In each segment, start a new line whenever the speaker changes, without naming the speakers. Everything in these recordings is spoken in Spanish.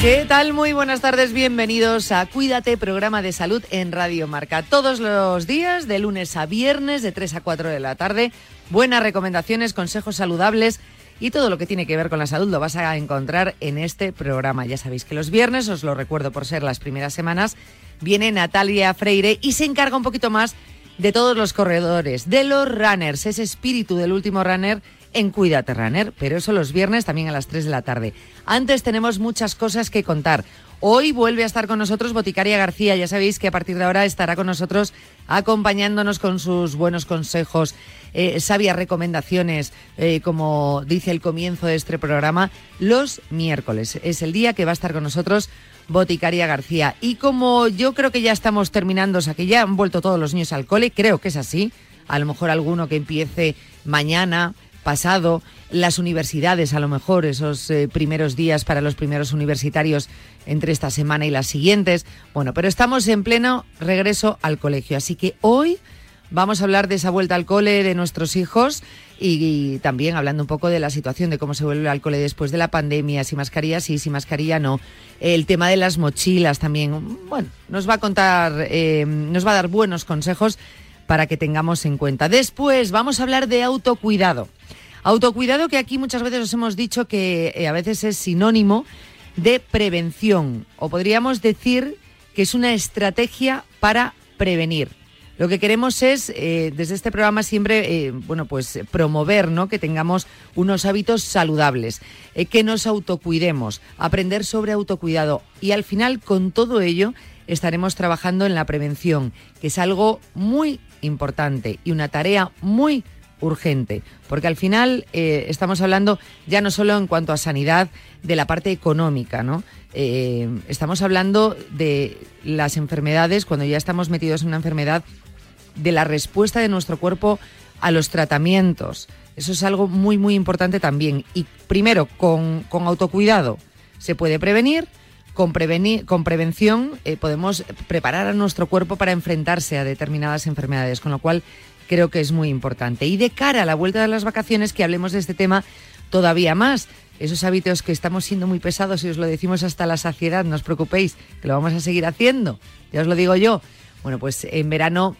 ¿Qué tal? Muy buenas tardes, bienvenidos a Cuídate, programa de salud en Radio Marca. Todos los días, de lunes a viernes, de 3 a 4 de la tarde, buenas recomendaciones, consejos saludables y todo lo que tiene que ver con la salud lo vas a encontrar en este programa. Ya sabéis que los viernes, os lo recuerdo por ser las primeras semanas, viene Natalia Freire y se encarga un poquito más de todos los corredores, de los runners, ese espíritu del último runner en Cuídate Runner, pero eso los viernes también a las 3 de la tarde. Antes tenemos muchas cosas que contar. Hoy vuelve a estar con nosotros Boticaria García. Ya sabéis que a partir de ahora estará con nosotros acompañándonos con sus buenos consejos, eh, sabias recomendaciones, eh, como dice el comienzo de este programa, los miércoles. Es el día que va a estar con nosotros Boticaria García. Y como yo creo que ya estamos terminando, o sea, que ya han vuelto todos los niños al cole, creo que es así. A lo mejor alguno que empiece mañana pasado, las universidades, a lo mejor esos eh, primeros días para los primeros universitarios entre esta semana y las siguientes. Bueno, pero estamos en pleno regreso al colegio, así que hoy vamos a hablar de esa vuelta al cole de nuestros hijos y, también hablando un poco de la situación de cómo se vuelve al cole después de la pandemia, si mascarilla sí, si mascarilla no. El tema de las mochilas también, bueno, nos va a contar, eh, nos va a dar buenos consejos para que tengamos en cuenta. Después vamos a hablar de autocuidado. Autocuidado que aquí muchas veces os hemos dicho que eh, a veces es sinónimo de prevención o podríamos decir que es una estrategia para prevenir. Lo que queremos es, eh, desde este programa siempre, eh, bueno, pues promover, ¿no? Que tengamos unos hábitos saludables, que nos autocuidemos, aprender sobre autocuidado y al final con todo ello estaremos trabajando en la prevención, que es algo muy importante y una tarea muy urgente, porque al final eh, estamos hablando ya no solo en cuanto a sanidad de la parte económica, ¿no? Eh, estamos hablando de las enfermedades, cuando ya estamos metidos en una enfermedad, de la respuesta de nuestro cuerpo a los tratamientos. Eso es algo muy, muy importante también. Y primero, con, autocuidado se puede prevenir, con, con prevención eh, podemos preparar a nuestro cuerpo para enfrentarse a determinadas enfermedades, con lo cual creo que es muy importante. Y de cara a la vuelta de las vacaciones, que hablemos de este tema todavía más. Esos hábitos que estamos siendo muy pesados y os lo decimos hasta la saciedad, no os preocupéis, que lo vamos a seguir haciendo. Ya os lo digo yo. Bueno, pues en verano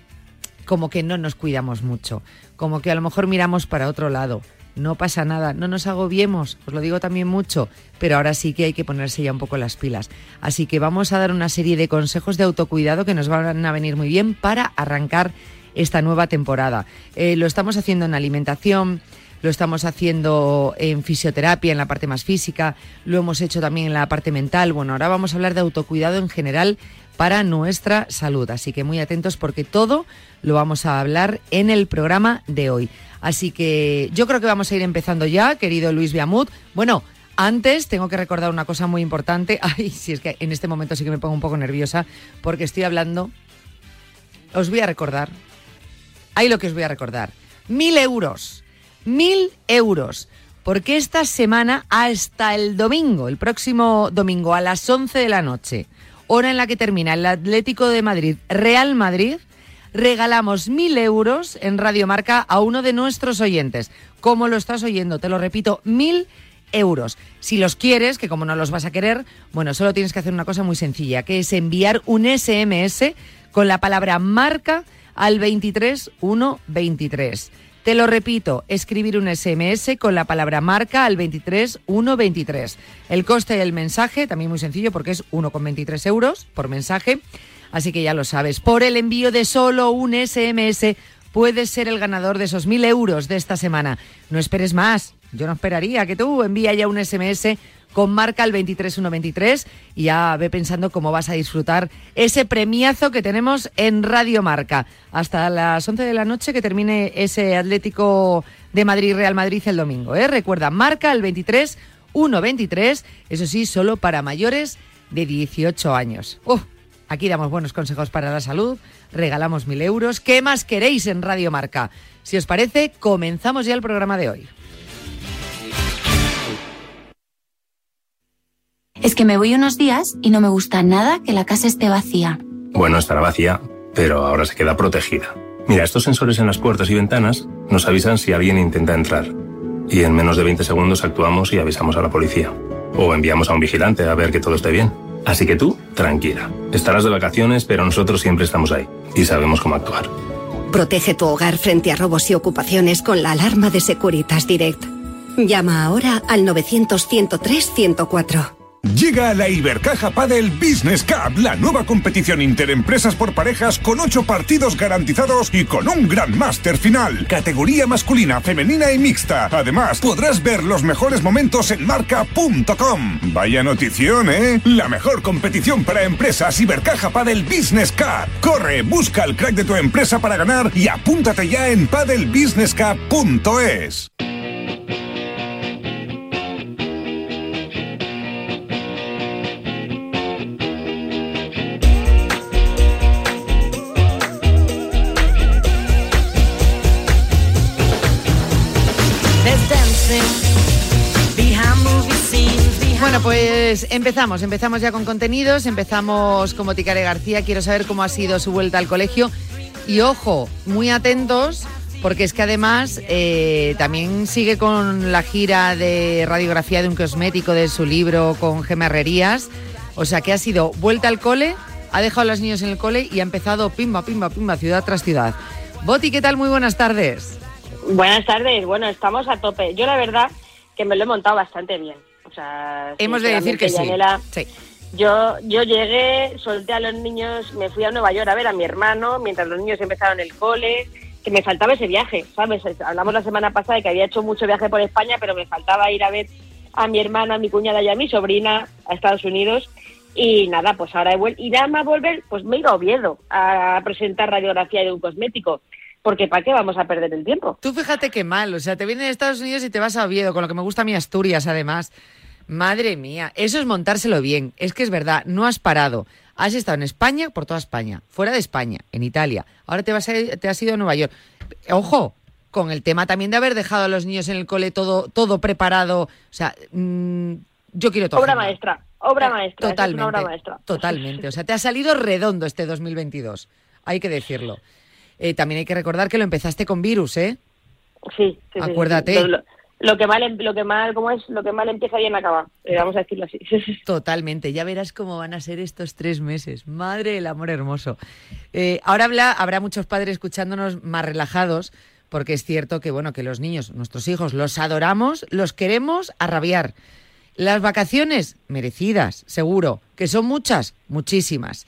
como que no nos cuidamos mucho, como que a lo mejor miramos para otro lado. No pasa nada, no nos agobiemos, os lo digo también mucho, pero ahora sí que hay que ponerse ya un poco las pilas. Así que vamos a dar una serie de consejos de autocuidado que nos van a venir muy bien para arrancar esta nueva temporada. Eh, lo estamos haciendo en alimentación, lo estamos haciendo en fisioterapia, en la parte más física, lo hemos hecho también en la parte mental. Bueno, ahora vamos a hablar de autocuidado en general para nuestra salud. Así que muy atentos porque todo lo vamos a hablar en el programa de hoy. Así que yo creo que vamos a ir empezando ya, querido Luis Viamut. Bueno, antes tengo que recordar una cosa muy importante. Ay, si es que en este momento sí que me pongo un poco nerviosa porque estoy hablando. Os voy a recordar Ahí lo que os voy a recordar. Mil euros. Mil euros. Porque esta semana hasta el domingo, el próximo domingo a las 11 de la noche, hora en la que termina el Atlético de Madrid, Real Madrid, regalamos mil euros en Radio Marca a uno de nuestros oyentes. ¿Cómo lo estás oyendo? Te lo repito, mil euros. Si los quieres, que como no los vas a querer, bueno, solo tienes que hacer una cosa muy sencilla, que es enviar un SMS con la palabra marca al 23 23. Te lo repito, escribir un SMS con la palabra marca al 23 23. El coste del mensaje, también muy sencillo porque es 1,23 euros por mensaje. Así que ya lo sabes, por el envío de solo un SMS puedes ser el ganador de esos mil euros de esta semana. No esperes más, Yo no esperaría que tú envía ya un SMS con marca al 23123 y ya ve pensando cómo vas a disfrutar ese premiazo que tenemos en Radio Marca. Hasta las 11 de la noche que termine ese Atlético de Madrid Real Madrid el domingo. ¿eh? Recuerda, marca al 23123, eso sí, solo para mayores de 18 años. aquí damos buenos consejos para la salud, regalamos mil euros. ¿Qué más queréis en Radio Marca? Si os parece, comenzamos ya el programa de hoy.
Es que me voy unos días y no me gusta nada que la casa esté vacía.
Bueno, estará vacía, pero ahora se queda protegida. Mira, estos sensores en las puertas y ventanas nos avisan si alguien intenta entrar. Y en menos de 20 segundos actuamos y avisamos a la policía. O enviamos a un vigilante a ver que todo esté bien. Así que tú, tranquila. Estarás de vacaciones, pero nosotros siempre estamos ahí. Y sabemos cómo actuar.
Protege tu hogar frente a robos y ocupaciones con la alarma de Securitas Direct. Llama ahora al 900 103 104.
Llega la Ibercaja Padel Business Cup, la nueva competición interempresas por parejas con ocho partidos garantizados y con un gran máster final. Categoría masculina, femenina y mixta. Además, podrás ver los mejores momentos en marca.com. Vaya notición, ¿eh? La mejor competición para empresas Ibercaja Padel Business Cup. Corre, busca el crack de tu empresa para ganar y apúntate ya en padelbusinesscup.es.
pues empezamos, empezamos ya con contenidos, empezamos como Ticare García, quiero saber cómo ha sido su vuelta al colegio y ojo, muy atentos porque es que además eh, también sigue con la gira de radiografía de un cosmético de su libro con gemarrerías, o sea que ha sido vuelta al cole, ha dejado a los niños en el cole y ha empezado pimba, pimba, pimba, ciudad tras ciudad. Boti, ¿qué tal? Muy buenas tardes.
Buenas tardes, bueno, estamos a tope. Yo la verdad que me lo he montado bastante bien. O sea,
hemos de decir que sí.
Yo, yo llegué, solté a los niños, me fui a Nueva York a ver a mi hermano mientras los niños empezaron el cole, que me faltaba ese viaje, ¿sabes? Hablamos la semana pasada de que había hecho mucho viaje por España, pero me faltaba ir a ver a mi hermana, a mi cuñada y a mi sobrina a Estados Unidos. Y nada, pues ahora he vuelto. Y nada más volver, pues me he ido a Oviedo a presentar radiografía de un cosmético porque ¿para qué vamos a perder el tiempo?
Tú fíjate qué mal, o sea, te vienes de Estados Unidos y te vas a Oviedo, con lo que me gusta a mí Asturias además. Madre mía, eso es montárselo bien. Es que es verdad, no has parado. Has estado en España, por toda España, fuera de España, en Italia. Ahora te, vas a, te has ido a Nueva York. Ojo, con el tema también de haber dejado a los niños en el cole todo, todo preparado. O sea, mm, yo quiero todo.
Obra maestra, obra eh, maestra.
Totalmente,
obra maestra.
Totalmente. O sea, te ha salido redondo este 2022. Hay que decirlo. Eh, también hay que recordar que lo empezaste con virus, ¿eh?
Sí,
sí Acuérdate.
Lo, que mal, em, lo que mal, ¿cómo es? Lo que mal empieza bien acaba. Eh, vamos a decirlo así.
Totalmente. Ya verás cómo van a ser estos tres meses. Madre del amor hermoso. Eh, ahora habla, habrá muchos padres escuchándonos más relajados, porque es cierto que bueno que los niños, nuestros hijos, los adoramos, los queremos a rabiar. Las vacaciones merecidas, seguro, que son muchas, muchísimas.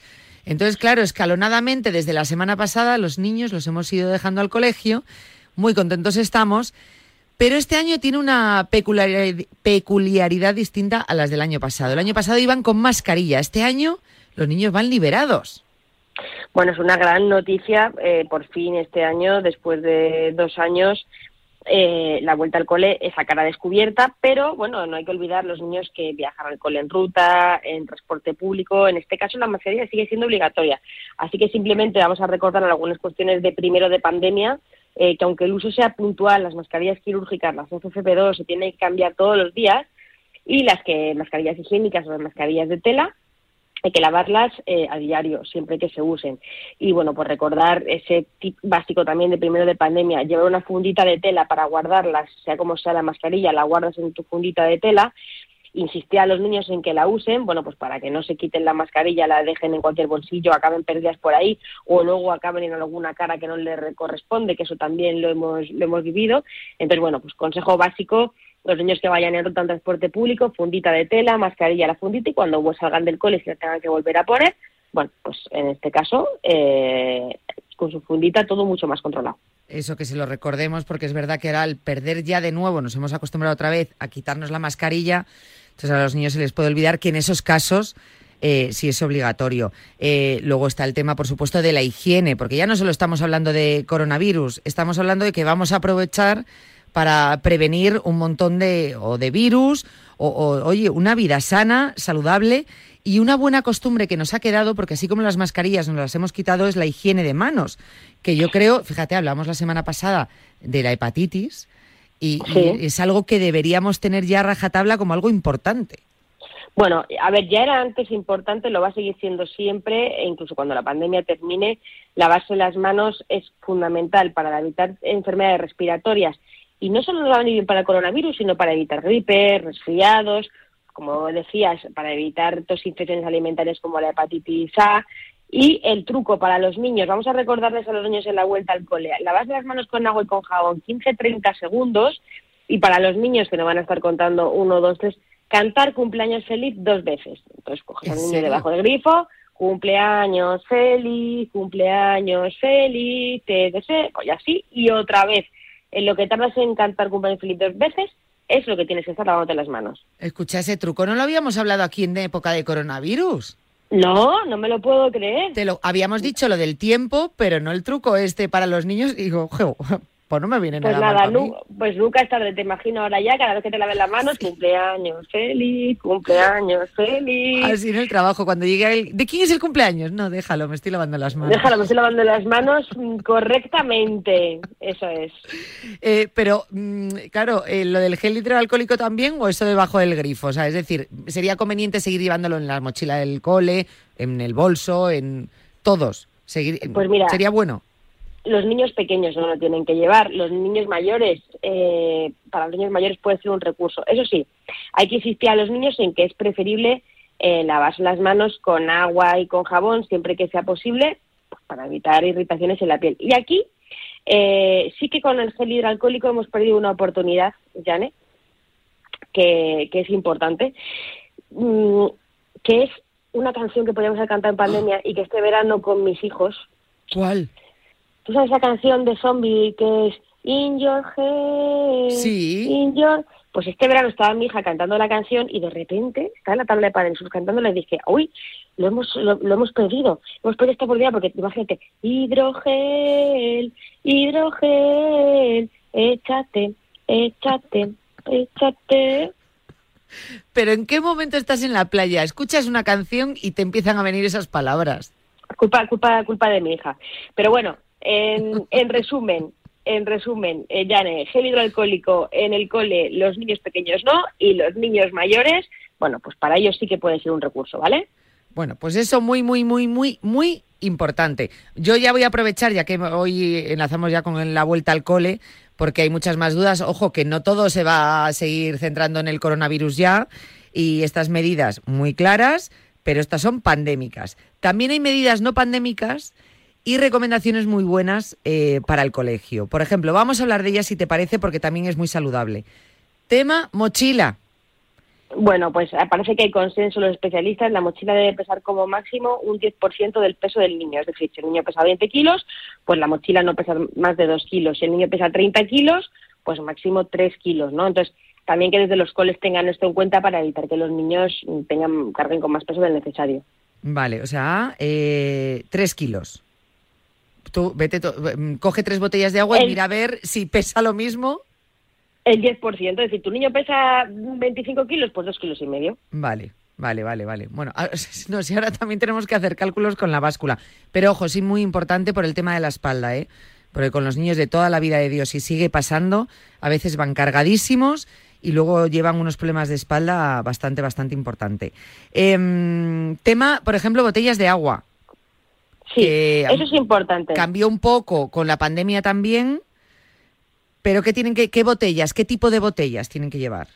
Entonces, claro, escalonadamente desde la semana pasada los niños los hemos ido dejando al colegio, muy contentos estamos, pero este año tiene una peculiaridad, distinta a las del año pasado. El año pasado iban con mascarilla, este año los niños van liberados.
Bueno, es una gran noticia, eh, por fin este año, después de dos años, eh, la vuelta al cole es a cara descubierta, pero bueno, no hay que olvidar los niños que viajan al cole en ruta, en transporte público. En este caso, la mascarilla sigue siendo obligatoria. Así que simplemente vamos a recordar algunas cuestiones de primero de pandemia, eh, que aunque el uso sea puntual, las mascarillas quirúrgicas, las FFP2, se tienen que cambiar todos los días y las que mascarillas higiénicas o las mascarillas de tela hay que lavarlas eh, a diario, siempre que se usen. Y bueno, pues recordar ese tip básico también de primero de pandemia, llevar una fundita de tela para guardarlas, sea como sea la mascarilla, la guardas en tu fundita de tela. Insistía a los niños en que la usen, bueno, pues para que no se quiten la mascarilla, la dejen en cualquier bolsillo, acaben perdidas por ahí, o luego acaben en alguna cara que no les corresponde, que eso también lo hemos, lo hemos vivido. Entonces, bueno, pues consejo básico, los niños que vayan en ruta transporte público, fundita de tela, mascarilla la fundita y cuando salgan del cole se tengan que volver a poner, bueno, pues en este caso, eh, con su fundita todo mucho más controlado.
Eso que se lo recordemos porque es verdad que ahora al perder ya de nuevo nos hemos acostumbrado otra vez a quitarnos la mascarilla, entonces a los niños se les puede olvidar que en esos casos eh, sí es obligatorio. Eh, luego está el tema, por supuesto, de la higiene, porque ya no solo estamos hablando de coronavirus, estamos hablando de que vamos a aprovechar para prevenir un montón de, o de virus, o, o, oye, una vida sana, saludable y una buena costumbre que nos ha quedado, porque así como las mascarillas nos las hemos quitado, es la higiene de manos, que yo creo, fíjate, hablamos la semana pasada de la hepatitis y,
Sí.
y es algo que deberíamos tener ya a rajatabla como algo importante.
Bueno, a ver, ya era antes importante, lo va a seguir siendo siempre, e incluso cuando la pandemia termine, lavarse las manos es fundamental para evitar enfermedades respiratorias. Y no solo nos va a venir bien para el coronavirus, sino para evitar gripes, resfriados, como decías, para evitar tos infecciones alimentarias como la hepatitis A. Y el truco para los niños, vamos a recordarles a los niños en la vuelta al cole, lavarse las manos con agua y con jabón 15-30 segundos. Y para los niños que no van a estar contando uno, dos, tres, cantar cumpleaños feliz dos veces. Entonces coges
¿En
al niño
serio?
debajo del grifo, cumpleaños feliz, cumpleaños feliz, te deseo, y así, y otra vez. En lo que tardas en cantar cumpleaños feliz dos veces, es lo que tienes que estar lavándote las manos.
Escucha ese truco, ¿no lo habíamos hablado aquí en época de coronavirus?
No, no me lo puedo creer.
Te lo habíamos dicho lo del tiempo, pero no el truco este para los niños. Digo, "Jo, pues no me viene
Pues
nada,
nada,
mal pa' mí".
nu- pues nunca es tarde, te imagino ahora ya, cada vez que te laves las manos, cumpleaños feliz, cumpleaños feliz.
Así en el trabajo, cuando llegue el... ¿De quién es el cumpleaños? No, déjalo, me estoy lavando las manos.
Déjalo, me estoy lavando las manos correctamente. Eso es.
Eh, pero, mm, claro, eh, ¿lo del gel hidroalcohólico también o eso debajo del grifo? O sea, es decir, ¿sería conveniente seguir llevándolo en la mochila del cole, en el bolso, en todos? Seguir,
Pues mira,
¿Sería bueno?
Los niños pequeños no lo tienen que llevar. Los niños mayores, eh, para los niños mayores puede ser un recurso. Eso sí, hay que insistir a los niños en que es preferible eh, lavarse las manos con agua y con jabón siempre que sea posible pues, para evitar irritaciones en la piel. Y aquí eh, sí que con el gel hidroalcohólico hemos perdido una oportunidad, Jane, que, que es importante, mm, que es una canción que podíamos cantado en pandemia y que este verano con mis hijos
¿Cuál?
¿Tú sabes esa canción de zombie que es In Your Head?
Sí.
In Your... Pues este verano estaba mi hija cantando la canción y de repente estaba en la tabla de Padre Jesús cantando y dije, uy, lo hemos, lo, lo hemos perdido. Hemos perdido esta oportunidad porque imagínate, hidrogel, hidrogel, échate, échate, échate.
Pero ¿en qué momento estás en la playa? Escuchas una canción y te empiezan a venir esas palabras.
Culpa, culpa, culpa de mi hija. Pero bueno, en, en resumen, en resumen, eh, Yane, gel hidroalcohólico en el cole, los niños pequeños no, y los niños mayores, bueno, pues para ellos sí que puede ser un recurso, ¿vale?
Bueno, pues eso muy, muy, muy, muy, muy importante. Yo ya voy a aprovechar, ya que hoy enlazamos ya con la vuelta al cole, porque hay muchas más dudas. Ojo, que no todo se va a seguir centrando en el coronavirus ya, y estas medidas muy claras, pero estas son pandémicas. También hay medidas no pandémicas y recomendaciones muy buenas eh, para el colegio. Por ejemplo, vamos a hablar de ellas si te parece, porque también es muy saludable. Tema mochila.
Bueno, pues parece que hay consenso los especialistas, la mochila debe pesar como máximo un 10% del peso del niño. Es decir, si el niño pesa 20 kilos, pues la mochila no pesa más de 2 kilos. Si el niño pesa 30 kilos, pues máximo 3 kilos, ¿no? Entonces, también que desde los coles tengan esto en cuenta para evitar que los niños tengan carguen con más peso del necesario.
Vale, o sea, eh, tres kilos. Tú vete, mm, coge tres botellas de agua y mira a ver si pesa lo mismo.
El 10%, es decir, tu niño pesa 25 kilos, pues 2 kilos y medio.
Vale, vale, vale, vale. Bueno, ah, no, si ahora también tenemos que hacer cálculos con la báscula. Pero ojo, sí, muy importante por el tema de la espalda, ¿eh? Porque con los niños de toda la vida de Dios, y sigue pasando, a veces van cargadísimos y luego llevan unos problemas de espalda bastante, bastante importante. Em, tema, por ejemplo, botellas de agua.
Sí,
Que,
eso es importante.
Cambió un poco con la pandemia también, pero ¿qué tienen que, qué botellas, qué tipo de botellas tienen que llevar?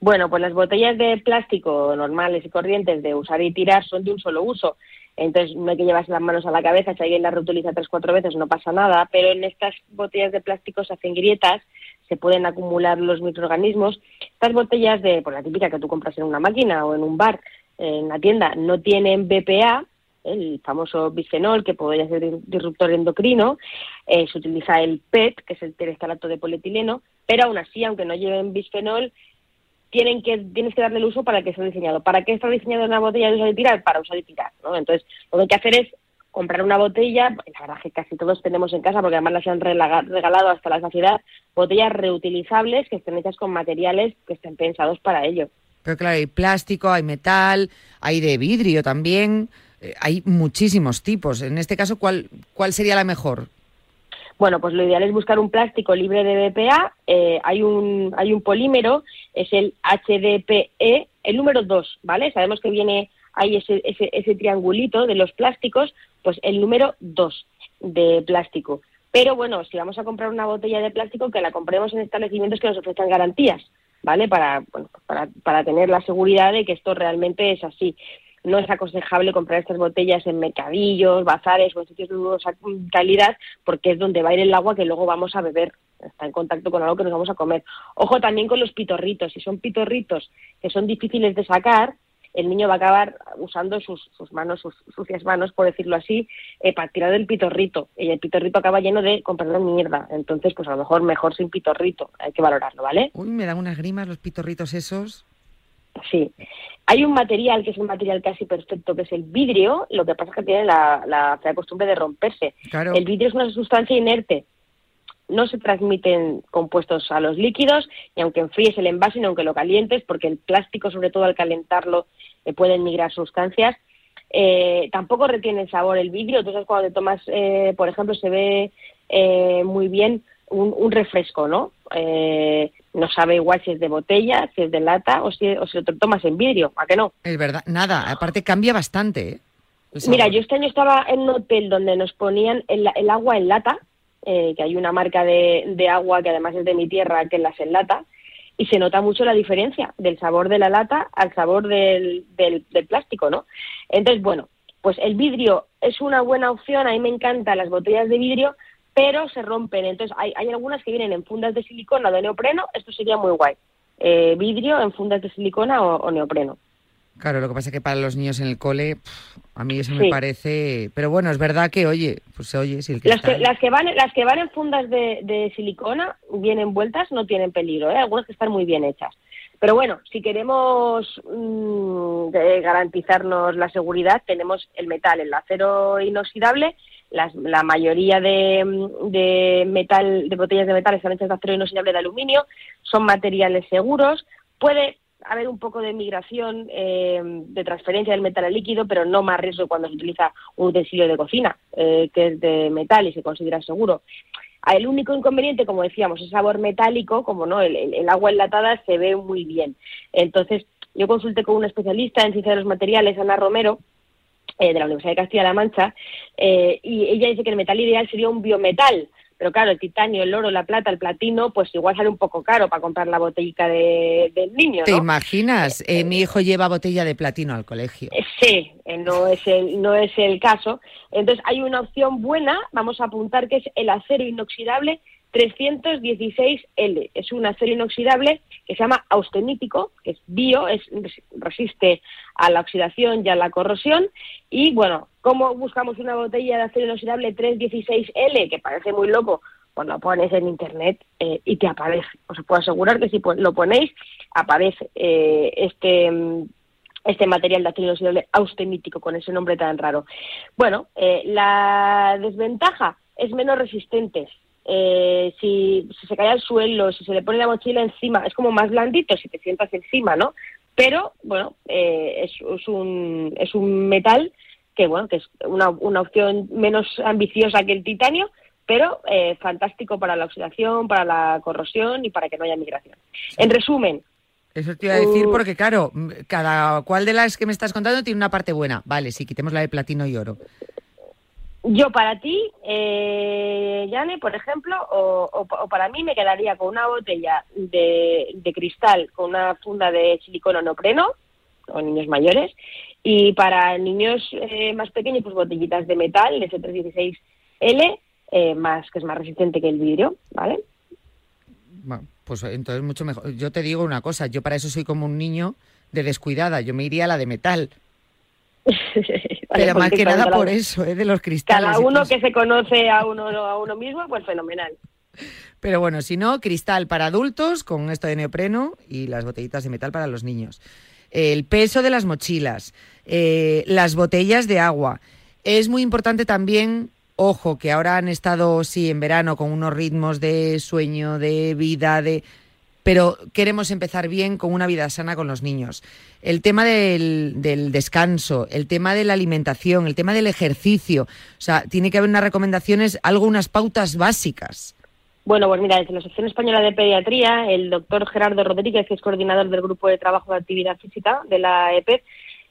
Bueno, pues las botellas de plástico normales y corrientes de usar y tirar son de un solo uso. Entonces no hay que llevarse las manos a la cabeza, si alguien las reutiliza tres cuatro veces no pasa nada, pero en estas botellas de plástico se hacen grietas, se pueden acumular los microorganismos. Estas botellas de, por la típica que tú compras en una máquina o en un bar, en la tienda, no tienen BPA, el famoso bisfenol, que podría ser disruptor endocrino, eh, se utiliza el PET, que es el terestalato de polietileno, pero aún así, aunque no lleven bisfenol, tienen que, tienes que darle el uso para que esté diseñado. ¿Para qué está diseñado una botella de usar y tirar? Para usar y tirar, ¿no? Entonces, lo que hay que hacer es comprar una botella, la verdad que casi todos tenemos en casa, porque además las han regalado hasta la saciedad, botellas reutilizables que estén hechas con materiales que estén pensados para ello.
Pero claro, hay plástico, hay metal, hay de vidrio también, eh, hay muchísimos tipos. En este caso, ¿cuál, cuál sería la mejor?
Bueno, pues lo ideal es buscar un plástico libre de BPA. Eh, hay, un, hay un polímero, es el HDPE, el número 2, ¿vale? Sabemos que viene ahí ese, ese, ese triangulito de los plásticos, pues el número 2 de plástico. Pero bueno, si vamos a comprar una botella de plástico, que la compremos en establecimientos que nos ofrezcan garantías, ¿vale? Para, bueno, para, para tener la seguridad de que esto realmente es así no es aconsejable comprar estas botellas en mercadillos, bazares o en sitios de dudosa calidad porque es donde va a ir el agua que luego vamos a beber. Está en contacto con algo que nos vamos a comer. Ojo también con los pitorritos. Si son pitorritos que son difíciles de sacar, el niño va a acabar usando sus, manos, sus sucias manos, por decirlo así, eh, para tirar del pitorrito. Y el pitorrito acaba lleno de, con mierda. Entonces, pues a lo mejor mejor sin pitorrito. Hay que valorarlo, ¿vale?
Uy, me dan unas grimas los pitorritos esos.
Sí. Hay un material que es un material casi perfecto, que es el vidrio, lo que pasa es que tiene la, la costumbre de romperse. El vidrio es una sustancia inerte, no se transmiten compuestos a los líquidos, y aunque enfríes el envase, ni aunque lo calientes, porque el plástico, sobre todo al calentarlo, eh, pueden migrar sustancias. Eh, tampoco retiene el sabor el vidrio, entonces cuando te tomas, eh, por ejemplo, se ve muy bien un, refresco, ¿no? No sabe igual si es de botella, si es de lata o si, o si lo tomas en vidrio, ¿a qué no?
Es verdad, nada, aparte cambia bastante. ¿eh?
Mira, yo este año estaba en un hotel donde nos ponían el, agua en lata, eh, que hay una marca de, agua que además es de mi tierra que las lata, y se nota mucho la diferencia del sabor de la lata al sabor del, del, del plástico, ¿no? Entonces, bueno, pues el vidrio es una buena opción, a mí me encantan las botellas de vidrio, pero se rompen. Entonces, hay, hay algunas que vienen en fundas de silicona o de neopreno, esto sería muy guay. Eh, vidrio en fundas de silicona o, neopreno.
Claro, lo que pasa es que para los niños en el cole, a mí eso me parece... Pero bueno, es verdad que, oye, pues se oye... Si el que
las, que, las, que van, las que van en fundas de, silicona, bien envueltas, no tienen peligro, ¿eh? algunas que están muy bien hechas. Pero bueno, si queremos mm, garantizarnos la seguridad, tenemos el metal, el acero inoxidable la mayoría de, metal, de botellas de metal están hechas de acero inoxidable de aluminio, son materiales seguros. Puede haber un poco de migración eh, de transferencia del metal al líquido, pero no más riesgo cuando se utiliza un utensilio de cocina, eh, que es de metal y se considera seguro. El único inconveniente, como decíamos, es sabor metálico, como no, el, el, agua enlatada se ve muy bien. Entonces, yo consulté con una especialista en ciencia de los materiales, Ana Romero, eh, de la Universidad de Castilla-La Mancha, eh, y ella dice que el metal ideal sería un biometal, pero claro, el titanio, el oro, la plata, el platino, pues igual sale un poco caro para comprar la botellita de, del niño.
¿Te imaginas? Eh, mi hijo lleva botella de platino al colegio.
sí, no es, el, no es el caso. Entonces hay una opción buena, vamos a apuntar que es el acero inoxidable 316L. Es un acero inoxidable que se llama austenítico, que es bio, es, resiste a la oxidación y a la corrosión. Y bueno, ¿cómo buscamos una botella de acero inoxidable 316L? Que parece muy loco. Pues lo pones en internet eh, y te aparece. Os puedo asegurar que si lo ponéis, aparece eh, este este material de acero inoxidable austenítico con ese nombre tan raro. Bueno, eh, la desventaja es menos resistente eh, si, se cae al suelo, si se le pone la mochila encima, es como más blandito si te sientas encima, ¿no? Pero, bueno, eh, es, un, es un metal que, bueno, que es una, una opción menos ambiciosa que el titanio, pero eh, fantástico para la oxidación, para la corrosión y para que no haya migración. En resumen,
eso te iba a decir uh, porque, claro, cada cual de las que me estás contando tiene una parte buena. Vale, si quitemos la de platino y oro.
Yo para ti, eh, Yane, por ejemplo, o, para mí me quedaría con una botella de, cristal con una funda de silicona neopreno, o niños mayores, y para niños eh, más pequeños, pues botellitas de metal, de S316L, eh, más, que es más resistente que el vidrio, ¿vale?
Bueno, pues entonces mucho mejor. Yo te digo una cosa, yo para eso soy como un niño de descuidada, yo me iría a la de metal. Pero más que nada por eso, ¿eh? de los cristales.
Cada uno que se conoce a uno, a uno mismo, pues fenomenal.
Pero bueno, si no, cristal para adultos con esto de neopreno y las botellitas de metal para los niños. El peso de las mochilas, eh, las botellas de agua. Es muy importante también, ojo, que ahora han estado, sí, en verano con unos ritmos de sueño, de vida, de... Pero queremos empezar bien con una vida sana con los niños. El tema del, descanso, el tema de la alimentación, el tema del ejercicio. O sea, tiene que haber unas recomendaciones, algo, unas pautas básicas.
Bueno, pues mira, desde la Asociación Española de Pediatría, el doctor Gerardo Rodríguez, que es coordinador del Grupo de Trabajo de Actividad Física de la EPE,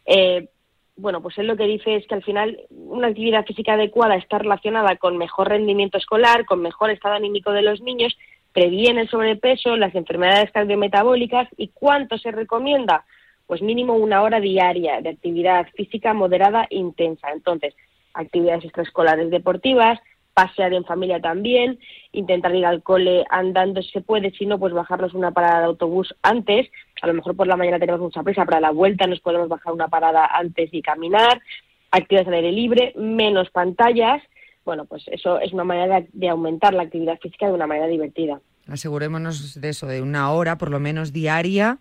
eh, bueno, pues él lo que dice es que al final una actividad física adecuada está relacionada con mejor rendimiento escolar, con mejor estado anímico de los niños, previene el sobrepeso, las enfermedades cardiometabólicas y cuánto se recomienda, pues mínimo una hora diaria de actividad física moderada e intensa. Entonces, actividades extraescolares deportivas, pasear en familia también, intentar ir al cole andando si se puede, si no, pues bajarnos una parada de autobús antes, a lo mejor por la mañana tenemos mucha prisa, para la vuelta nos podemos bajar una parada antes y caminar, actividades al aire libre, menos pantallas, bueno, pues eso es una manera de aumentar la actividad física de una manera divertida.
Asegurémonos de eso, de una hora por lo menos diaria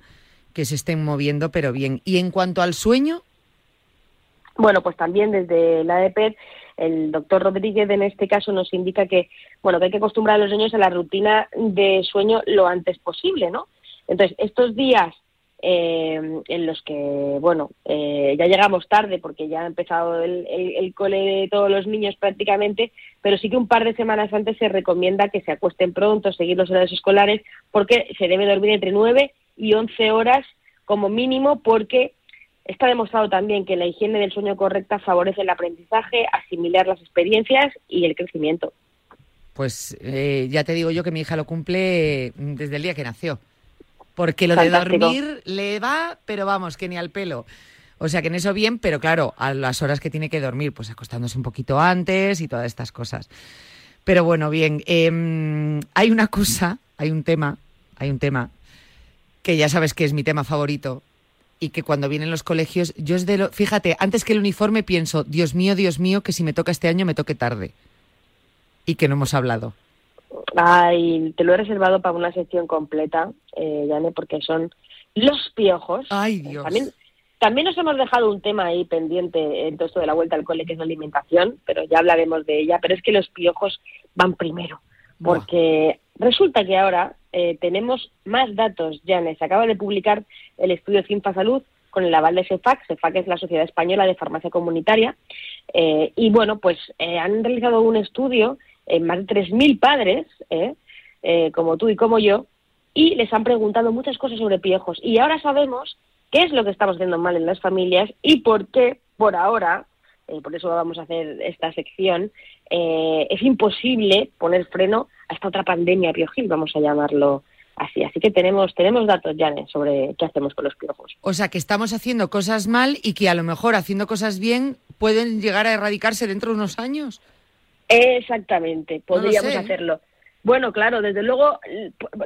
que se estén moviendo, pero bien. Y en cuanto al sueño,
bueno, pues también desde la EPED el doctor Rodríguez en este caso nos indica que, bueno, que hay que acostumbrar a los niños a la rutina de sueño lo antes posible, ¿no? Entonces, estos días eh, en los que, bueno, eh, ya llegamos tarde porque ya ha empezado el, el, cole de todos los niños prácticamente, pero sí que un par de semanas antes se recomienda que se acuesten pronto, seguir los horarios escolares, porque se debe dormir entre 9 y 11 horas como mínimo, porque Está demostrado también que la higiene del sueño correcta favorece el aprendizaje, asimilar las experiencias y el crecimiento.
Pues eh, ya te digo yo que mi hija lo cumple mm, desde el día que nació. Porque lo de dormir le va, pero vamos, que ni al pelo. O sea que en eso bien, pero claro, a las horas que tiene que dormir, pues acostándose un poquito antes y todas estas cosas. Pero bueno, bien, em, hay una cosa, hay un tema, hay un tema que ya sabes que es mi tema favorito, y que cuando vienen los colegios, yo es de lo, fíjate, antes que el uniforme pienso, Dios mío, Dios mío, que si me toca este año me toque tarde. Y que no hemos hablado.
Ay, te lo he reservado para una sección completa, eh, Yane, porque son los piojos.
Ay, Dios.
También, también nos hemos dejado un tema ahí pendiente en todo esto de la vuelta al cole, que es la alimentación, pero ya hablaremos de ella. Pero es que los piojos van primero, porque resulta que ahora eh, tenemos más datos, Janes. Se acaba de publicar el estudio Cinfa Salud con el aval de CEFAC. CEFAC es la Sociedad Española de Farmacia Comunitaria. Eh, y bueno, pues eh, han realizado un estudio en más de 3.000 padres, como tú y como yo, y les han preguntado muchas cosas sobre piojos. Y ahora sabemos qué es lo que estamos haciendo mal en las familias y por qué, por ahora, por eso vamos a hacer esta sección, es imposible poner freno a esta otra pandemia piojil, vamos a llamarlo así. Así que tenemos, tenemos datos, ya sobre qué hacemos con los piojos.
O sea, que estamos haciendo cosas mal y que a lo mejor haciendo cosas bien pueden llegar a erradicarse dentro de unos años.
Exactamente, podríamos hacerlo. Bueno, claro, desde luego,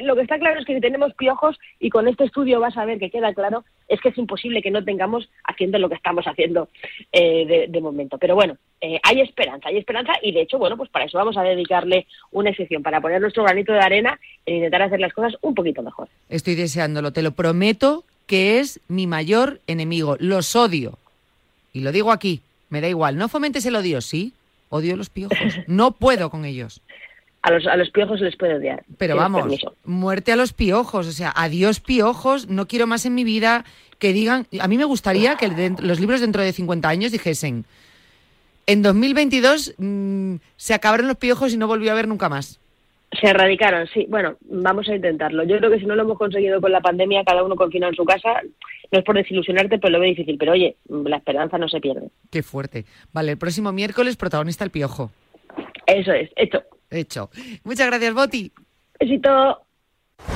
lo que está claro es que si tenemos piojos, y con este estudio vas a ver que queda claro, es que es imposible que no tengamos haciendo lo que estamos haciendo eh, de, momento. Pero bueno, eh, hay esperanza, hay esperanza, y de hecho, bueno, pues para eso vamos a dedicarle una sección, para poner nuestro granito de arena en intentar hacer las cosas un poquito mejor.
Estoy deseándolo, te lo prometo que es mi mayor enemigo. Los odio. Y lo digo aquí, me da igual. No fomentes el odio, sí. Odio los piojos. No puedo con ellos
a los, a los piojos se les puede odiar.
Pero vamos, muerte a los piojos, o sea, adiós piojos, no quiero más en mi vida que digan, a mí me gustaría que los libros dentro de 50 años dijesen, en 2022 mm, se acabaron los piojos y no volvió a haber nunca más.
Se erradicaron, sí. Bueno, vamos a intentarlo. Yo creo que si no lo hemos conseguido con la pandemia, cada uno confinado en su casa, no es por desilusionarte, pero lo veo difícil. Pero oye, la esperanza no se pierde.
Qué fuerte. Vale, el próximo miércoles protagonista el piojo.
Eso es, hecho.
Hecho. Muchas gracias, Boti.
Besito.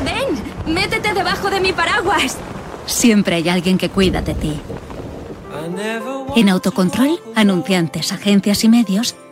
Ven, métete debajo de mi paraguas. Siempre hay alguien que cuida de ti. En Autocontrol, anunciantes, agencias y medios,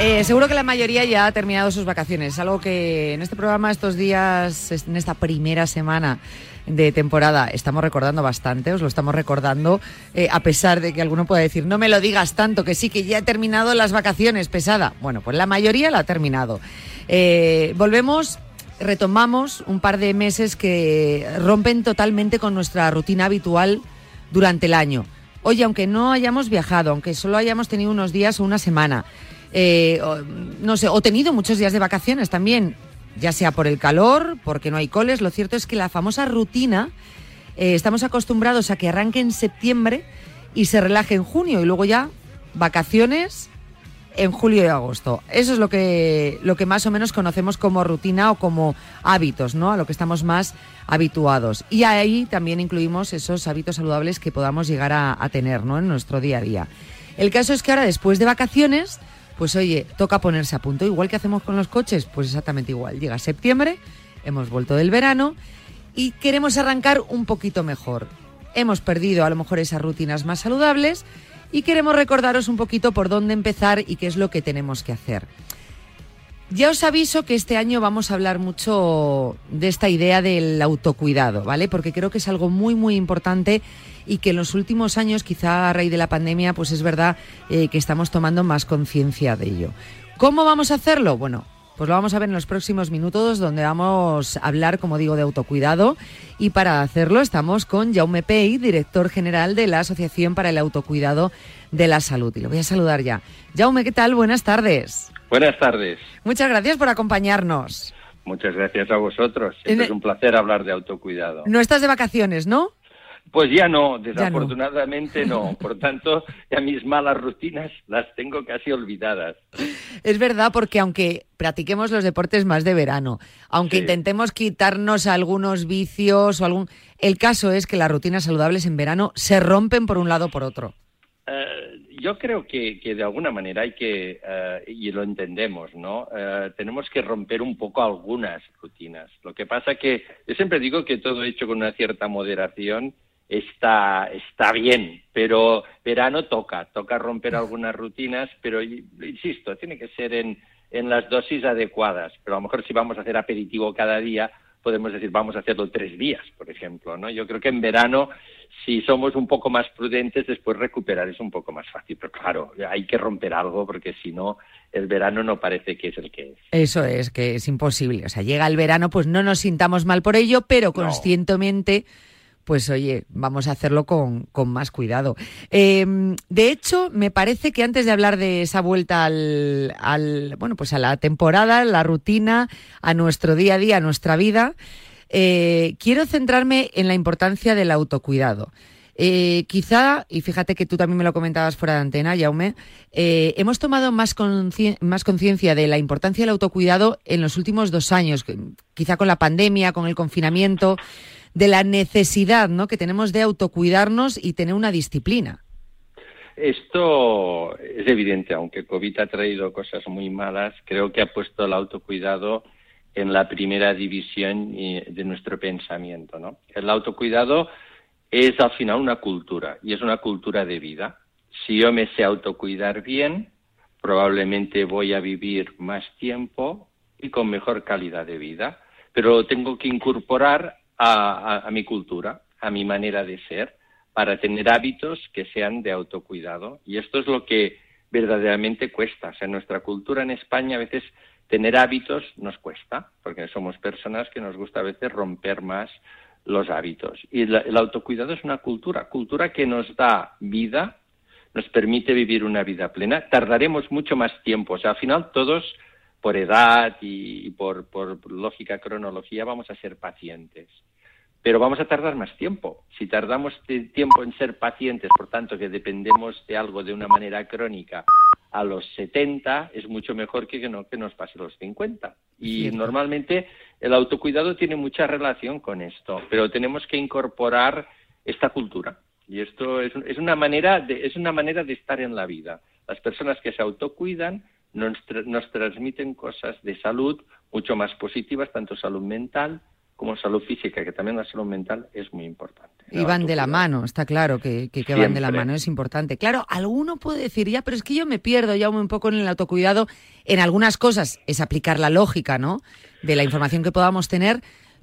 Eh, seguro que la mayoría ya ha terminado sus vacaciones. Algo que en este programa, estos días, en esta primera semana de temporada, estamos recordando bastante, os lo estamos recordando, eh, a pesar de que alguno pueda decir, no me lo digas tanto, que sí, que ya he terminado las vacaciones, pesada. Bueno, pues la mayoría la ha terminado. Eh, volvemos retomamos un par de meses que rompen totalmente con nuestra rutina habitual durante el año. Oye, aunque no hayamos viajado, aunque solo hayamos tenido unos días o una semana, eh, no sé, o tenido muchos días de vacaciones también, ya sea por el calor, porque no hay coles. Lo cierto es que la famosa rutina, eh, estamos acostumbrados a que arranque en septiembre y se relaje en junio y luego ya vacaciones en julio y agosto. Eso es lo que, lo que más o menos conocemos como rutina o como hábitos, ¿no? A lo que estamos más habituados. Y ahí también incluimos esos hábitos saludables que podamos llegar a, a tener, ¿no? En nuestro día a día. El caso es que ahora, después de vacaciones, pues oye, toca ponerse a punto. Igual que hacemos con los coches, pues exactamente igual. Llega septiembre, hemos vuelto del verano y queremos arrancar un poquito mejor. Hemos perdido a lo mejor esas rutinas más saludables y queremos recordaros un poquito por dónde empezar y qué es lo que tenemos que hacer. Ya os aviso que este año vamos a hablar mucho de esta idea del autocuidado, ¿vale? Porque creo que es algo muy, muy importante y que en los últimos años, quizá a raíz de la pandemia, pues es verdad eh, que estamos tomando más conciencia de ello. ¿Cómo vamos a hacerlo? Bueno, pues lo vamos a ver en los próximos minutos, donde vamos a hablar, como digo, de autocuidado. Y para hacerlo estamos con Jaume Pei, director general de la Asociación para el Autocuidado de la Salud. Y lo voy a saludar ya. Jaume, ¿qué tal? Buenas tardes.
Buenas tardes.
Muchas gracias por acompañarnos.
Muchas gracias a vosotros. es un placer hablar de autocuidado.
No estás de vacaciones, ¿no?
Pues ya no, desafortunadamente no. Por tanto, ya mis malas rutinas las tengo casi olvidadas.
Es verdad, porque aunque practiquemos los deportes más de verano, aunque intentemos quitarnos algunos vicios o algún... El caso es que las rutinas saludables en verano se rompen por un lado o por otro.
Eh, yo creo que, de alguna manera hay que, eh, y lo entendemos, ¿no? Eh, tenemos que romper un poco algunas rutinas. Lo que pasa que yo siempre digo que todo hecho con una cierta moderación está, está bien, pero verano toca, toca romper algunas rutinas, pero insisto, tiene que ser en, en las dosis adecuadas. Pero a lo mejor si vamos a hacer aperitivo cada día, podemos decir vamos a hacerlo tres días, por ejemplo, ¿no? Yo creo que en verano, si somos un poco más prudentes, después recuperar es un poco más fácil. Pero claro, hay que romper algo porque si no, el verano no parece que es el que es.
Eso es, que es imposible. O sea, llega el verano, pues no nos sintamos mal por ello, pero conscientemente pues oye, vamos a hacerlo con, más cuidado. Em, de hecho, me parece que antes de hablar de esa vuelta al, al, bueno, pues a la temporada, la rutina, a nuestro día a día, a nuestra vida, eh, quiero centrarme en la importancia del autocuidado. Eh, quizá, y fíjate que tú también me lo comentabas fuera de antena, Jaume, eh, hemos tomado más conciencia de la importancia del autocuidado en los últimos dos años, quizá con la pandemia, con el confinamiento de la necesidad ¿no? que tenemos de autocuidarnos y tener una disciplina.
Esto es evidente, aunque COVID ha traído cosas muy malas, creo que ha puesto el autocuidado en la primera división de nuestro pensamiento. ¿no? El autocuidado es al final una cultura y es una cultura de vida. Si yo me sé autocuidar bien, probablemente voy a vivir más tiempo y con mejor calidad de vida, pero tengo que incorporar a, mi cultura, a mi manera de ser, para tener hábitos que sean de autocuidado. Y esto es lo que verdaderamente cuesta. O sea, en nuestra cultura en España a veces tener hábitos nos cuesta, porque somos personas que nos gusta a veces romper más los hábitos. Y el autocuidado es una cultura, cultura que nos da vida, nos permite vivir una vida plena. Tardaremos mucho más tiempo. O sea, al final todos, por edad y, por, por lógica, cronología, vamos a ser pacientes pero vamos a tardar más tiempo. Si tardamos tiempo en ser pacientes, por tanto, que dependemos de algo de una manera crónica a los 70, es mucho mejor que, que, no, que nos pase a los 50. Y normalmente el autocuidado tiene mucha relación con esto, pero tenemos que incorporar esta cultura. Y esto es, es, una manera de, es una manera de estar en la vida. Las personas que se autocuidan nos, nos transmiten cosas de salud mucho más positivas, tanto salud mental como salud física, que también la salud mental es muy importante.
Y van de la mano, está claro que, que, van de la mano, es importante. Claro, alguno puede decir, ya, pero es que yo me pierdo ya un poco en el autocuidado. En algunas cosas es aplicar la lógica, ¿no? De la información que podamos tener,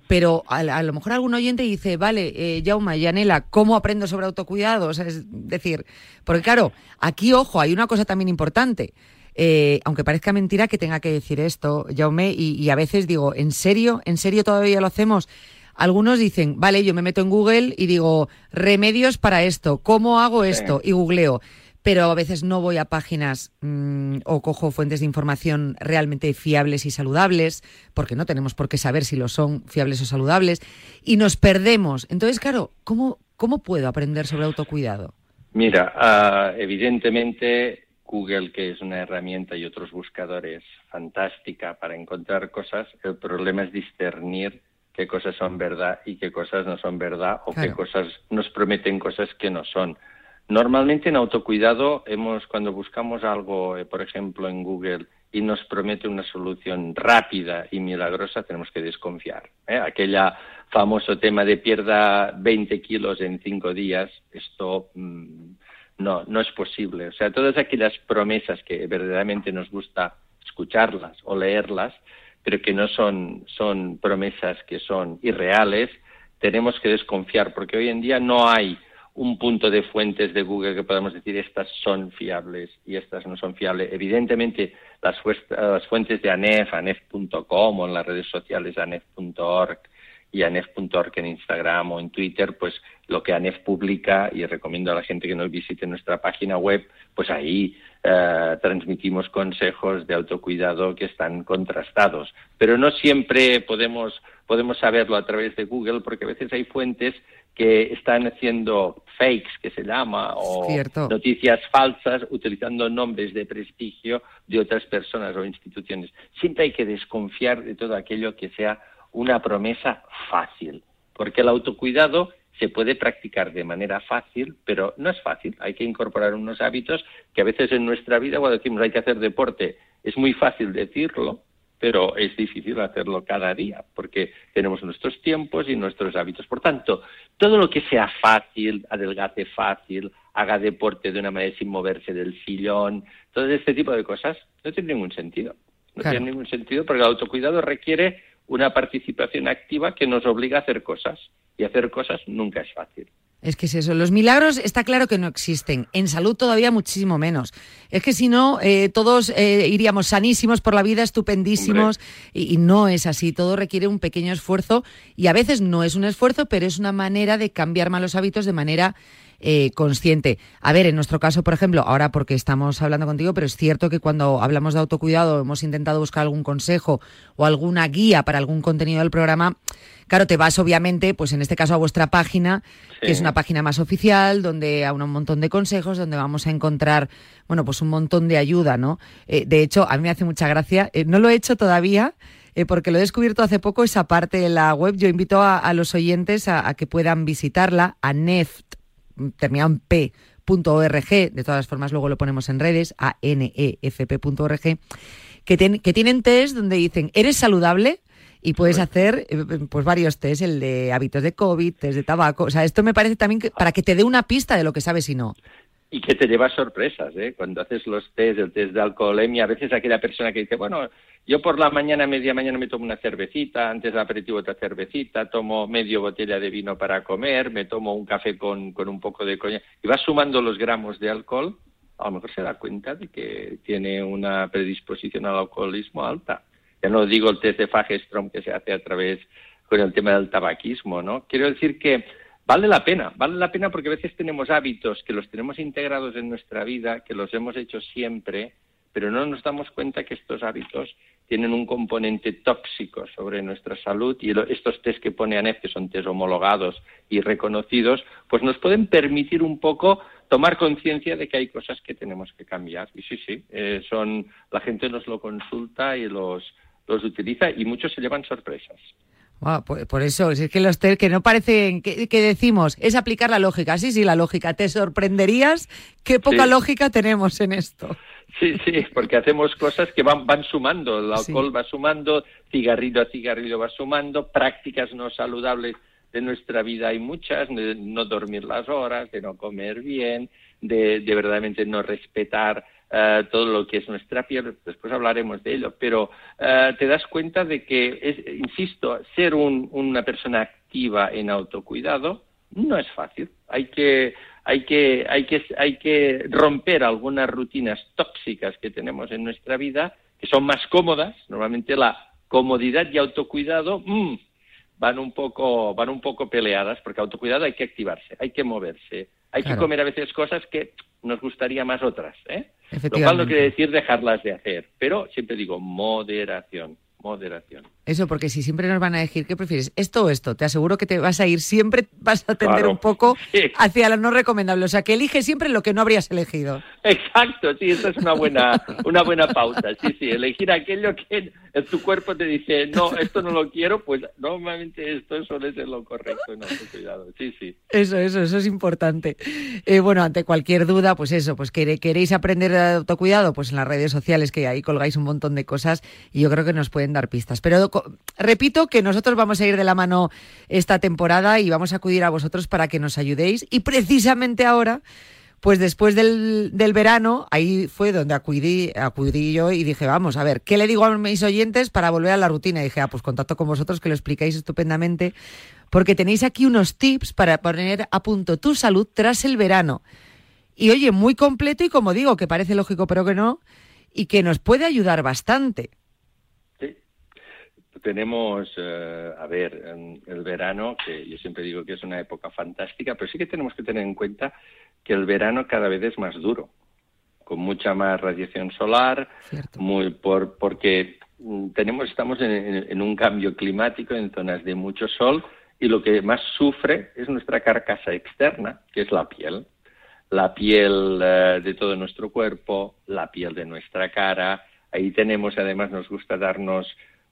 pero a, lo mejor algún oyente dice, vale, eh, Jauma, Yanela, ¿cómo aprendo sobre autocuidado? O sea, es decir, porque claro, aquí, ojo, hay una cosa también importante. Eh, aunque parezca mentira que tenga que decir esto, Jaume, y, a veces digo, ¿en serio? ¿En serio todavía lo hacemos? Algunos dicen, vale, yo me meto en Google y digo, remedios para esto, ¿cómo hago esto? Y googleo. Pero a veces no voy a páginas mm, o cojo fuentes de información realmente fiables y saludables, porque no tenemos por qué saber si lo son fiables o saludables, y nos perdemos. Entonces, claro, ¿cómo, cómo puedo aprender sobre autocuidado?
Mira, ah, evidentemente Google, que es una herramienta y otros buscadores fantástica para encontrar cosas, el problema es discernir qué cosas son verdad y qué cosas no son verdad o qué cosas nos prometen cosas que no son. Normalmente en autocuidado hemos cuando buscamos algo, eh, por ejemplo, en Google y nos promete una solución rápida y milagrosa, tenemos que desconfiar. ¿eh? Aquella famoso tema de pierda 20 kilos en cinco días, esto mm, no, no es posible. O sea, todas aquellas promesas que verdaderamente nos gusta escucharlas o leerlas, pero que no son, son promesas que son irreales, tenemos que desconfiar, porque hoy en día no hay un punto de fuentes de Google que podamos decir estas son fiables y estas no son fiables. Evidentemente, las, fuentes de ANEF, ANEF.com o en las redes sociales ANEF.org, y ANEF.org en Instagram o en Twitter, pues lo que ANEF publica, y recomiendo a la gente que nos visite nuestra página web, pues ahí eh, transmitimos consejos de autocuidado que están contrastados. Pero no siempre podemos, podemos saberlo a través de Google, porque a veces hay fuentes que están haciendo fakes, que se llama, o noticias falsas utilizando nombres de prestigio de otras personas o instituciones. Siempre hay que desconfiar de todo aquello que sea una promesa fácil, porque el autocuidado se puede practicar de manera fácil, pero no es fácil. Hay que incorporar unos hábitos que a veces en nuestra vida, cuando decimos hay que hacer deporte, es muy fácil decirlo, pero es difícil hacerlo cada día, porque tenemos nuestros tiempos y nuestros hábitos. Por tanto, todo lo que sea fácil, adelgace fácil, haga deporte de una manera sin moverse del sillón, todo este tipo de cosas no tiene ningún sentido. No tiene ningún sentido porque el autocuidado requiere una participación activa que nos obliga a hacer cosas. Y hacer cosas nunca es fácil.
Es que es eso, los milagros está claro que no existen, en salud todavía muchísimo menos. Es que si no, eh, todos eh, iríamos sanísimos por la vida, estupendísimos, y, no es así, todo requiere un pequeño esfuerzo y a veces no es un esfuerzo, pero es una manera de cambiar malos hábitos de manera eh, consciente. A ver, en nuestro caso, por ejemplo, ahora porque estamos hablando contigo, pero es cierto que cuando hablamos de autocuidado hemos intentado buscar algún consejo o alguna guía para algún contenido del programa. Claro, te vas obviamente, pues en este caso a vuestra página, que es una página más oficial, donde hay un montón de consejos, donde vamos a encontrar, bueno, pues un montón de ayuda, ¿no? Eh, de hecho, a mí me hace mucha gracia, eh, no lo he hecho todavía, porque lo he descubierto hace poco, esa parte de la web. Yo invito a, los oyentes a, a, que puedan visitarla, a NEFT, terminado en p.org, de todas formas luego lo ponemos en redes, a nefp.org, que, que tienen test donde dicen, ¿eres saludable? y puedes hacer eh, pues varios test, el de hábitos de COVID, test de tabaco. O sea, esto me parece también para que te dé una pista de lo que sabes y no
y que te llevas sorpresas, ¿eh? Cuando haces los test, el test de alcoholemia, a veces aquella persona que dice, bueno, yo por la mañana, media mañana me tomo una cervecita, antes del aperitivo otra cervecita, tomo medio botella de vino para comer, me tomo un café con, con un poco de coña, y vas sumando los gramos de alcohol, a lo mejor se da cuenta de que tiene una predisposición al alcoholismo alta. Ya no digo el test de Fagerstrom que se hace a través con el tema del tabaquismo, ¿no? Quiero decir que vale la pena, vale la pena porque a veces tenemos hábitos que los tenemos integrados en nuestra vida, que los hemos hecho siempre, pero no nos damos cuenta que estos hábitos tienen un componente tóxico sobre nuestra salud y estos test que pone ANEF, que son test homologados y reconocidos, pues nos pueden permitir un poco tomar conciencia de que hay cosas que tenemos que cambiar. Y sí, sí, eh, son, la gente nos lo consulta y los, los utiliza y muchos se llevan sorpresas.
Por, eso, es que los test que no parecen, que, decimos, es aplicar la lógica. Sí, sí, la lógica. Te sorprenderías qué poca lógica tenemos en esto.
Sí, sí, porque hacemos cosas que van, van sumando, el alcohol va sumando, cigarrillo a cigarrillo va sumando, prácticas no saludables de nuestra vida hay muchas, de no dormir las horas, de no comer bien, de, de verdaderamente no respetar eh, todo lo que es nuestra piel, después hablaremos de ello, pero eh, te das cuenta de que, es, insisto, ser una persona activa en autocuidado no es fácil. Hay que, hay que, hay que, hay que romper algunas rutinas tóxicas que tenemos en nuestra vida, que son más cómodas. Normalmente la comodidad y autocuidado mm, van un poco, van un poco peleadas, porque autocuidado hay que activarse, hay que moverse, hay que comer a veces cosas que nos gustaría más otras, ¿eh? Lo cual no quiere decir dejarlas de hacer, pero siempre digo moderación moderación.
Eso, porque si siempre nos van a decir, ¿qué prefieres? ¿Esto o esto? Te aseguro que te vas a ir, siempre vas a tender un poco hacia lo no recomendable. O sea, que elige siempre lo que no habrías elegido.
Exacto, sí, esa es una buena, una buena pauta. Sí, sí, elegir aquello que tu cuerpo te dice, no, esto no lo quiero, pues normalmente esto suele ser lo correcto. No, cuidado, sí, sí.
Eso, eso, eso es importante. Eh, bueno, ante cualquier duda, pues eso, pues queréis aprender de autocuidado, pues en las redes sociales que ahí colgáis un montón de cosas y yo creo que nos pueden dar pistas. Pero repito que nosotros vamos a ir de la mano esta temporada y vamos a acudir a vosotros para que nos ayudéis. Y precisamente ahora, pues después del, verano, ahí fue donde acudí, acudí yo y dije, vamos, a ver, ¿qué le digo a mis oyentes para volver a la rutina? Y dije, ah, pues contacto con vosotros que lo explicáis estupendamente, porque tenéis aquí unos tips para poner a punto tu salud tras el verano. Y oye, muy completo y como digo, que parece lógico pero que no, y que nos puede ayudar bastante
tenemos, eh, a ver, el verano, que yo siempre digo que es una época fantástica, pero sí que tenemos que tener en cuenta que el verano cada vez es más duro, con mucha más radiación solar, muy por, porque mm, tenemos, estamos en, un cambio climático en zonas de mucho sol y lo que más sufre es nuestra carcasa externa, que es la piel. La piel eh, de todo nuestro cuerpo, la piel de nuestra cara. Ahí tenemos, además, nos gusta darnos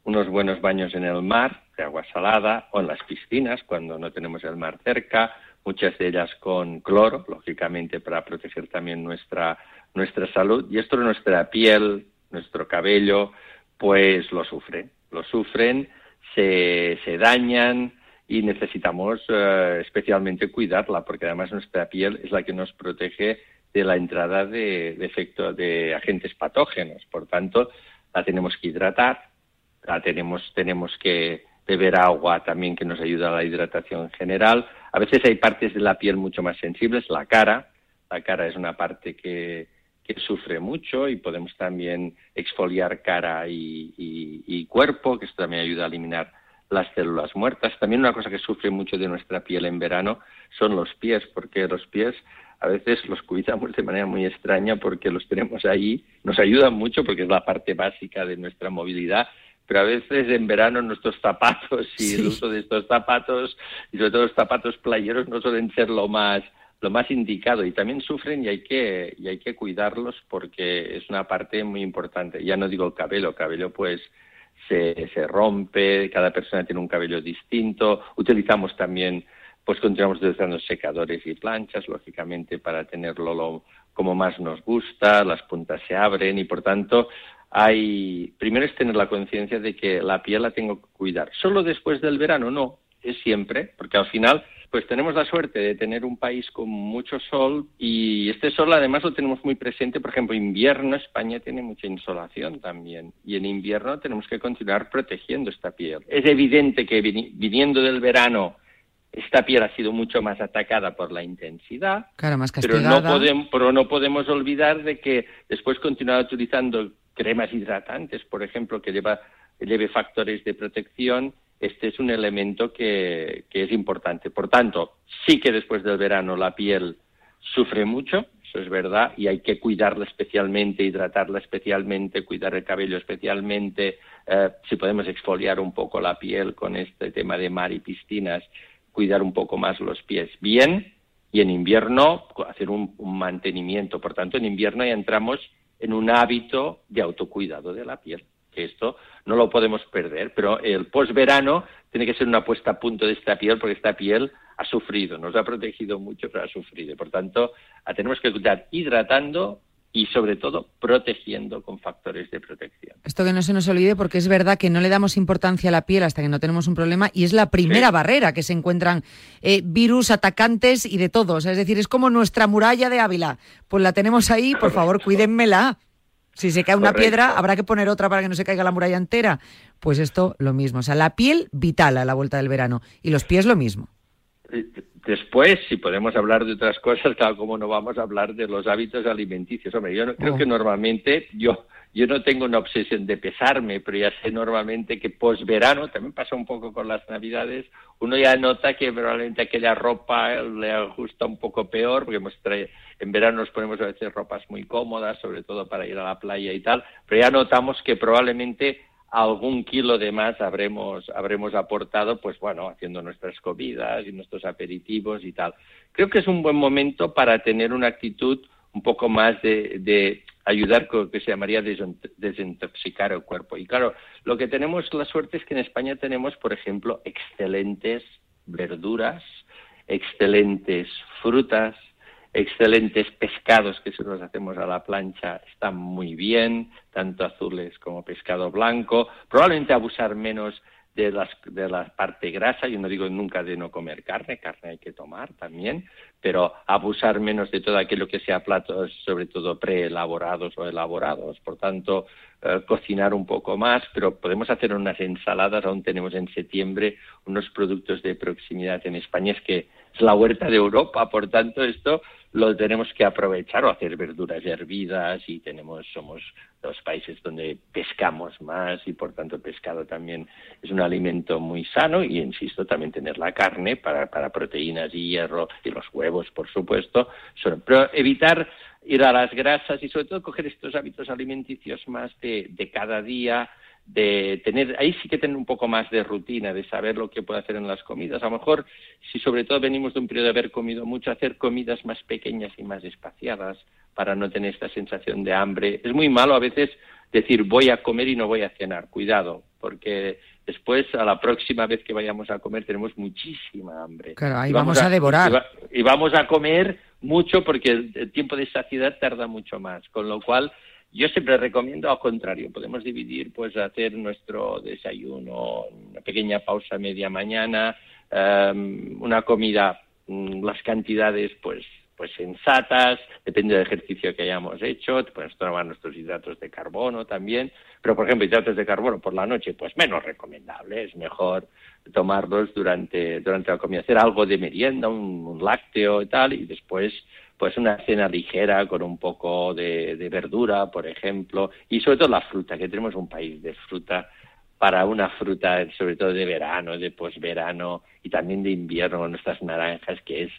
unos buenos baños en el mar, de agua salada, o en las piscinas, cuando no tenemos el mar cerca, muchas de ellas con cloro, lógicamente para proteger también nuestra, nuestra salud. Y esto nuestra piel, nuestro cabello, pues lo sufren, lo sufren, se, se dañan y necesitamos eh, especialmente cuidarla, porque además nuestra piel es la que nos protege de la entrada de, de efecto de agentes patógenos. Por tanto, la tenemos que hidratar, tenemos, tenemos que beber agua también que nos ayuda a la hidratación general. A veces hay partes de la piel mucho más sensibles, la cara. La cara es una parte que, que sufre mucho y podemos también exfoliar cara y, y, cuerpo, que esto también ayuda a eliminar las células muertas. También una cosa que sufre mucho de nuestra piel en verano son los pies, porque los pies a veces los cuidamos de manera muy extraña porque los tenemos ahí, nos ayudan mucho porque es la parte básica de nuestra movilidad, pero a veces en verano nuestros zapatos y el uso de estos zapatos, y sobre todo los zapatos playeros, no suelen ser lo más lo más indicado y también sufren y hay que y hay que cuidarlos porque es una parte muy importante. Ya no digo el cabello, el cabello pues se, se rompe, cada persona tiene un cabello distinto. Utilizamos también, pues continuamos utilizando secadores y planchas, lógicamente, para tenerlo lo, como más nos gusta, las puntas se abren y por tanto hay, primero es tener la conciencia de que la piel la tengo que cuidar. Solo después del verano, no, es siempre, porque al final pues tenemos la suerte de tener un país con mucho sol y este sol además lo tenemos muy presente, por ejemplo, invierno, España tiene mucha insolación también y en invierno tenemos que continuar protegiendo esta piel. Es evidente que viniendo del verano esta piel ha sido mucho más atacada por la intensidad, pero, no podemos, pero no podemos olvidar de que después continuar utilizando cremas hidratantes, por ejemplo, que lleva, lleve factores de protección este es un elemento que, es importante. Por tanto, sí que después del verano la piel sufre mucho, eso es verdad, y hay que cuidarla especialmente, hidratarla especialmente, cuidar el cabello especialmente, eh, si podemos exfoliar un poco la piel con este tema de mar y piscinas, cuidar un poco más los pies bien, y en invierno hacer un, mantenimiento. Por tanto, en invierno ya entramos en un hábito de autocuidado de la piel, esto no lo podemos perder, pero el posverano tiene que ser una puesta a punto de esta piel, porque esta piel ha sufrido, nos ha protegido mucho, pero ha sufrido. Por tanto, tenemos que cuidar hidratando y sobre todo protegiendo con factores de protección.
Esto que no se nos olvide porque es verdad que no le damos importancia a la piel hasta que no tenemos un problema y es la primera barrera que se encuentran eh, virus, atacantes y de todos. Es decir, es como nuestra muralla de Ávila. Pues la tenemos ahí, por favor, cuídenmela. Si se cae una piedra, habrá que poner otra para que no se caiga la muralla entera. Pues esto lo mismo. O sea, la piel vital a la vuelta del verano y los pies lo mismo.
Después, si podemos hablar de otras cosas, tal como no vamos a hablar de los hábitos alimenticios. Hombre, yo creo oh. que normalmente yo yo no tengo una obsesión de pesarme, pero ya sé normalmente que posverano, también pasa un poco con las navidades, uno ya nota que probablemente aquella ropa le ajusta un poco peor, porque en verano nos ponemos a veces ropas muy cómodas, sobre todo para ir a la playa y tal, pero ya notamos que probablemente algún kilo de más habremos, habremos aportado, pues bueno, haciendo nuestras comidas y nuestros aperitivos y tal. Creo que es un buen momento para tener una actitud un poco más de, de ayudar con lo que se llamaría desintoxicar el cuerpo. Y claro, lo que tenemos, la suerte es que en España tenemos, por ejemplo, excelentes verduras, excelentes frutas, excelentes pescados que si los hacemos a la plancha están muy bien, tanto azules como pescado blanco. Probablemente abusar menos de, las, de la parte grasa, yo no digo nunca de no comer carne, carne hay que tomar también, pero abusar menos de todo aquello que sea platos, sobre todo preelaborados o elaborados. Por tanto, eh, cocinar un poco más, pero podemos hacer unas ensaladas, aún tenemos en septiembre unos productos de proximidad en España, es que es la huerta de Europa, por tanto esto lo tenemos que aprovechar o hacer verduras hervidas y tenemos somos los países donde pescamos más y por tanto el pescado también es un alimento muy sano y insisto también tener la carne para, para proteínas y hierro y los huevos por supuesto pero evitar ir a las grasas y sobre todo coger estos hábitos alimenticios más de, de cada día de tener, ahí sí que tener un poco más de rutina, de saber lo que puede hacer en las comidas. A lo mejor, si sobre todo venimos de un periodo de haber comido mucho, hacer comidas más pequeñas y más espaciadas para no tener esta sensación de hambre. Es muy malo a veces decir voy a comer y no voy a cenar. Cuidado, porque después a la próxima vez que vayamos a comer tenemos muchísima hambre.
Claro, ahí vamos, a, devorar.
Y, vamos a comer mucho porque el tiempo de saciedad tarda mucho más, con lo cual yo siempre recomiendo al contrario, podemos dividir, pues hacer nuestro desayuno, una pequeña pausa media mañana, em, una comida, mm, las cantidades pues pues sensatas, depende del ejercicio que hayamos hecho, podemos tomar nuestros hidratos de carbono también, pero por ejemplo hidratos de carbono por la noche, pues menos recomendable, es mejor tomarlos durante, durante la comida, hacer algo de merienda, un lácteo y tal, y después pues una cena ligera con un poco de, verdura, por ejemplo, y sobre todo la fruta, que tenemos un país de fruta para una fruta, sobre todo de verano, de posverano y también de invierno, nuestras naranjas, que es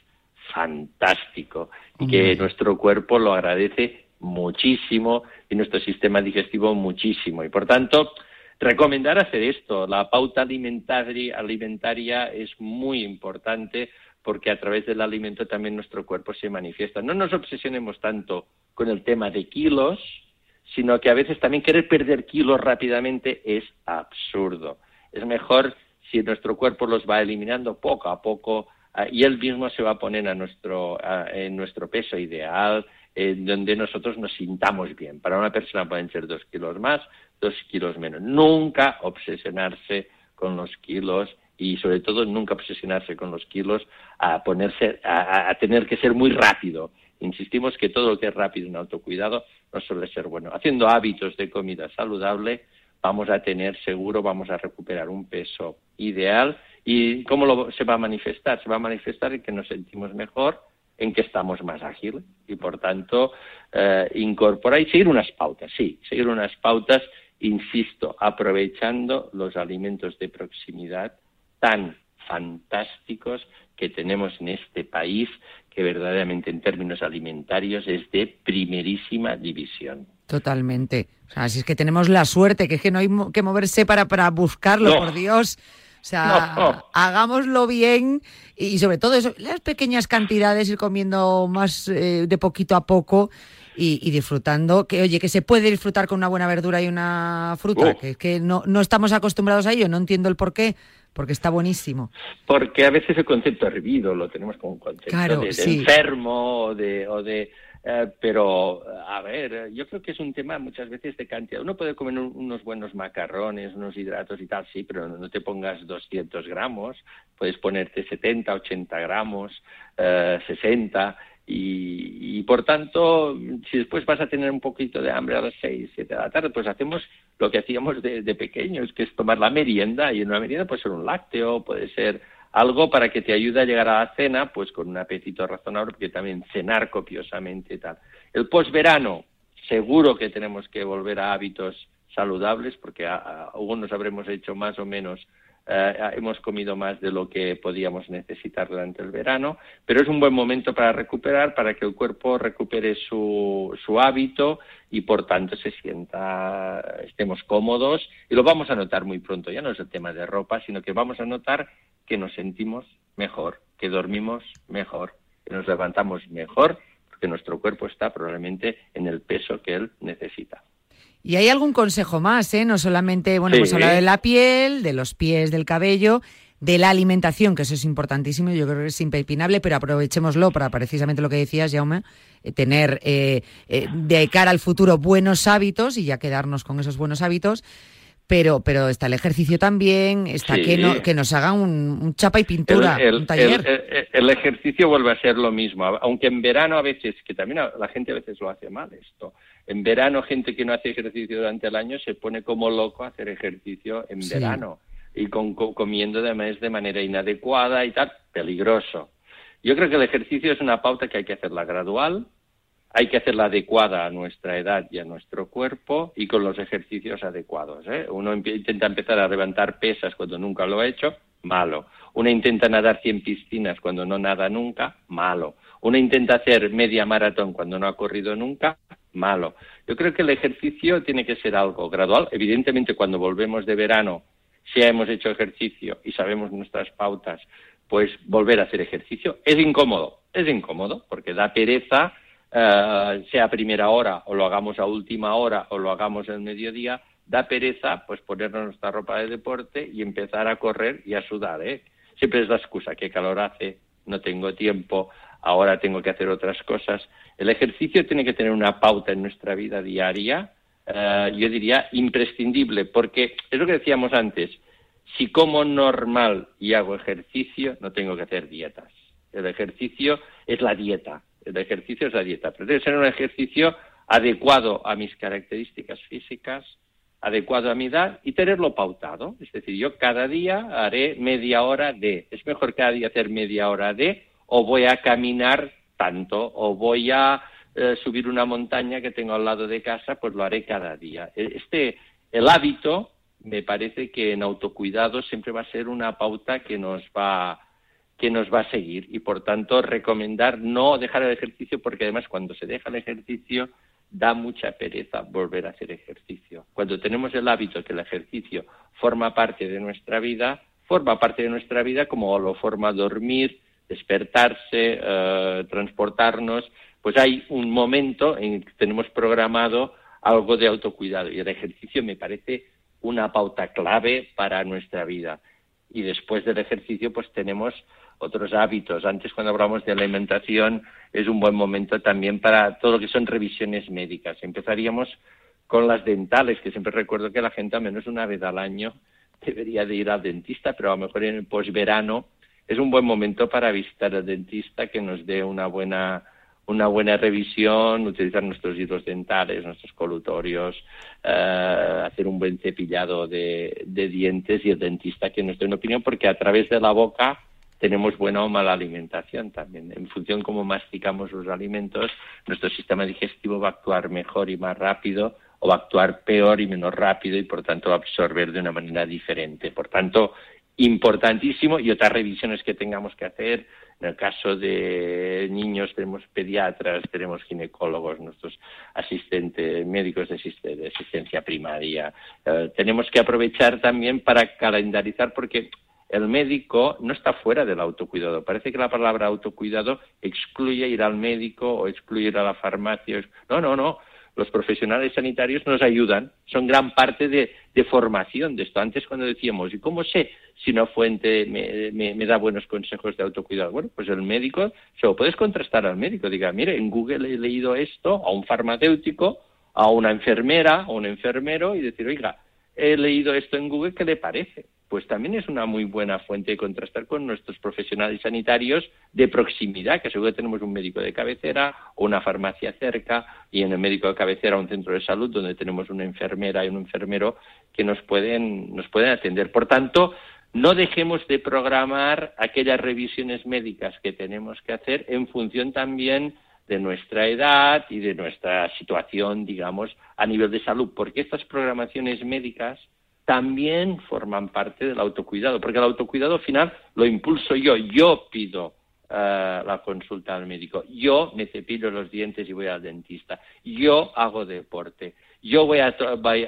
fantástico y que nuestro cuerpo lo agradece muchísimo y nuestro sistema digestivo muchísimo. Y por tanto, recomendar hacer esto. La pauta alimentaria, alimentaria es muy importante porque a través del alimento también nuestro cuerpo se manifiesta. No nos obsesionemos tanto con el tema de kilos, sino que a veces también querer perder kilos rápidamente es absurdo. Es mejor si nuestro cuerpo los va eliminando poco a poco ah, y él mismo se va a poner a nuestro, en nuestro peso ideal, en donde nosotros nos sintamos bien. Para una persona pueden ser dos kilos más, dos kilos menos. Nunca obsesionarse con los kilos y sobre todo nunca obsesionarse con los kilos a ponerse a, tener que ser muy rápido. Insistimos que todo lo que es rápido en autocuidado no suele ser bueno. Haciendo hábitos de comida saludable vamos a tener seguro, vamos a recuperar un peso ideal. ¿Y cómo lo, se va a manifestar? Se va a manifestar en que nos sentimos mejor, en que estamos más ágiles y por tanto eh, incorporar y seguir unas pautas, sí, seguir unas pautas insisto, aprovechando los alimentos de proximidad tan fantásticos que tenemos en este país, que verdaderamente en términos alimentarios es de primerísima división.
Totalmente. O sea, si es que tenemos la suerte, que es que no hay que moverse para, para buscarlo, por Dios. O sea, hagámoslo bien y sobre todo eso, las pequeñas cantidades, ir comiendo más eh, de poquito a poco y, disfrutando. Que oye, que se puede disfrutar con una buena verdura y una fruta, que es que no, no estamos acostumbrados a ello, no entiendo el por qué porque está buenísimo.
Porque a veces el concepto hervido lo tenemos como un concepto de, enfermo o de, o de eh, pero, a ver, yo creo que es un tema muchas veces de cantidad. Uno puede comer unos buenos macarrones, unos hidratos y tal, sí, pero no te pongas 200 gramos, puedes ponerte 70, 80 gramos, eh, 60. Y, por tanto, si después vas a tener un poquito de hambre a las 6, 7 de la tarde, pues hacemos lo que hacíamos de, pequeños, que es tomar la merienda. Y en una merienda puede ser un lácteo, puede ser algo para que te ayude a llegar a la cena, pues con un apetito razonable, porque también cenar copiosamente y tal. El posverano, seguro que tenemos que volver a hábitos saludables, porque algunos habremos hecho más o menos eh, hemos comido más de lo que podíamos necesitar durante el verano, pero es un buen momento para recuperar, para que el cuerpo recupere su, su hábito y por tanto se sienta, estemos cómodos y lo vamos a notar muy pronto. Ya no es el tema de ropa, sino que vamos a notar que nos sentimos mejor, que dormimos mejor, que nos levantamos mejor, porque nuestro cuerpo está probablemente en el peso que él necesita.
Y hay algún consejo más, ¿eh? No solamente, bueno, hemos hablado de la piel, de los pies, del cabello, de la alimentación, que eso es importantísimo, yo creo que es impepinable, pero aprovechémoslo para precisamente lo que decías, Jaume, eh, tener eh, eh, de cara al futuro buenos hábitos y ya quedarnos con esos buenos hábitos. Pero, pero está el ejercicio también, está que, no, que nos hagan un, chapa y pintura, un taller.
el, ejercicio vuelve a ser lo mismo, aunque en verano a veces, que también la gente a veces lo hace mal esto, en verano, gente que no hace ejercicio durante el año se pone como loco a hacer ejercicio en verano y con, comiendo además de manera inadecuada y tal, peligroso. Yo creo que el ejercicio es una pauta que hay que hacerla gradual, hay que hacerla adecuada a nuestra edad y a nuestro cuerpo y con los ejercicios adecuados. ¿eh? Uno intenta empezar a levantar pesas cuando nunca lo ha hecho, malo. Uno intenta nadar 100 piscinas cuando no nada nunca, malo. Uno intenta hacer media maratón cuando no ha corrido nunca, malo. Yo creo que el ejercicio tiene que ser algo gradual. Evidentemente, cuando volvemos de verano, si hemos hecho ejercicio y sabemos nuestras pautas, pues volver a hacer ejercicio es incómodo, es incómodo, porque da pereza, eh, sea a primera hora o lo hagamos a última hora o lo hagamos el mediodía, da pereza pues ponernos nuestra ropa de deporte y empezar a correr y a sudar, ¿eh? Siempre es la excusa, que calor hace, no tengo tiempo, ahora tengo que hacer otras cosas. El ejercicio tiene que tener una pauta en nuestra vida diaria, eh, yo diría imprescindible, porque es lo que decíamos antes, si como normal y hago ejercicio, no tengo que hacer dietas. El ejercicio es la dieta, el ejercicio es la dieta, pero debe ser un ejercicio adecuado a mis características físicas, adecuado a mi edad y tenerlo pautado. Es decir, yo cada día haré media hora de, es mejor cada día hacer media hora de o voy a caminar tanto o voy a eh, subir una montaña que tengo al lado de casa, pues lo haré cada día. E, este, el hábito me parece que en autocuidado siempre va a ser una pauta que nos va que nos va a seguir y por tanto recomendar no dejar el ejercicio porque además cuando se deja el ejercicio da mucha pereza volver a hacer ejercicio. Cuando tenemos el hábito que el ejercicio forma parte de nuestra vida, forma parte de nuestra vida como lo forma dormir, despertarse, eh, transportarnos, pues hay un momento en que tenemos programado algo de autocuidado y el ejercicio me parece una pauta clave para nuestra vida. Y después del ejercicio pues tenemos otros hábitos. Antes cuando hablamos de alimentación es un buen momento también para todo lo que son revisiones médicas. Empezaríamos con las dentales, que siempre recuerdo que la gente al menos una vez al año debería de ir al dentista, pero a lo mejor en el posverano es un buen momento para visitar al dentista que nos dé una buena una buena revisión, utilizar nuestros hilos dentales, nuestros colutorios, eh, hacer un buen cepillado de, dientes y el dentista que nos dé una opinión, porque a través de la boca tenemos buena o mala alimentación también. En función cómo masticamos los alimentos, nuestro sistema digestivo va a actuar mejor y más rápido o va a actuar peor y menos rápido y por tanto va a absorber de una manera diferente. Por tanto, importantísimo y otras revisiones que tengamos que hacer. En el caso de niños tenemos pediatras, tenemos ginecólogos, nuestros asistentes médicos de, asistencia primaria. Eh, tenemos que aprovechar también para calendarizar porque el médico no está fuera del autocuidado. Parece que la palabra autocuidado excluye ir al médico o excluye ir a la farmacia. No, no, no los profesionales sanitarios nos ayudan, son gran parte de, formación de esto. Antes cuando decíamos, ¿y cómo sé si una fuente me, da buenos consejos de autocuidado? Bueno, pues el médico, se lo puedes contrastar al médico, diga, mire, en Google he leído esto, a un farmacéutico, a una enfermera, a un enfermero, y decir, oiga, he leído esto en Google, ¿qué le parece? Pues también es una muy buena fuente de contrastar con nuestros profesionales sanitarios de proximidad, que seguro que tenemos un médico de cabecera o una farmacia cerca y en el médico de cabecera un centro de salud donde tenemos una enfermera y un enfermero que nos pueden, nos pueden atender. Por tanto, no dejemos de programar aquellas revisiones médicas que tenemos que hacer en función también de nuestra edad y de nuestra situación, digamos, a nivel de salud, porque estas programaciones médicas también forman parte del autocuidado, porque el autocuidado final lo impulso yo, yo pido eh, la consulta al médico, yo me cepillo los dientes y voy al dentista, yo hago deporte, yo voy a,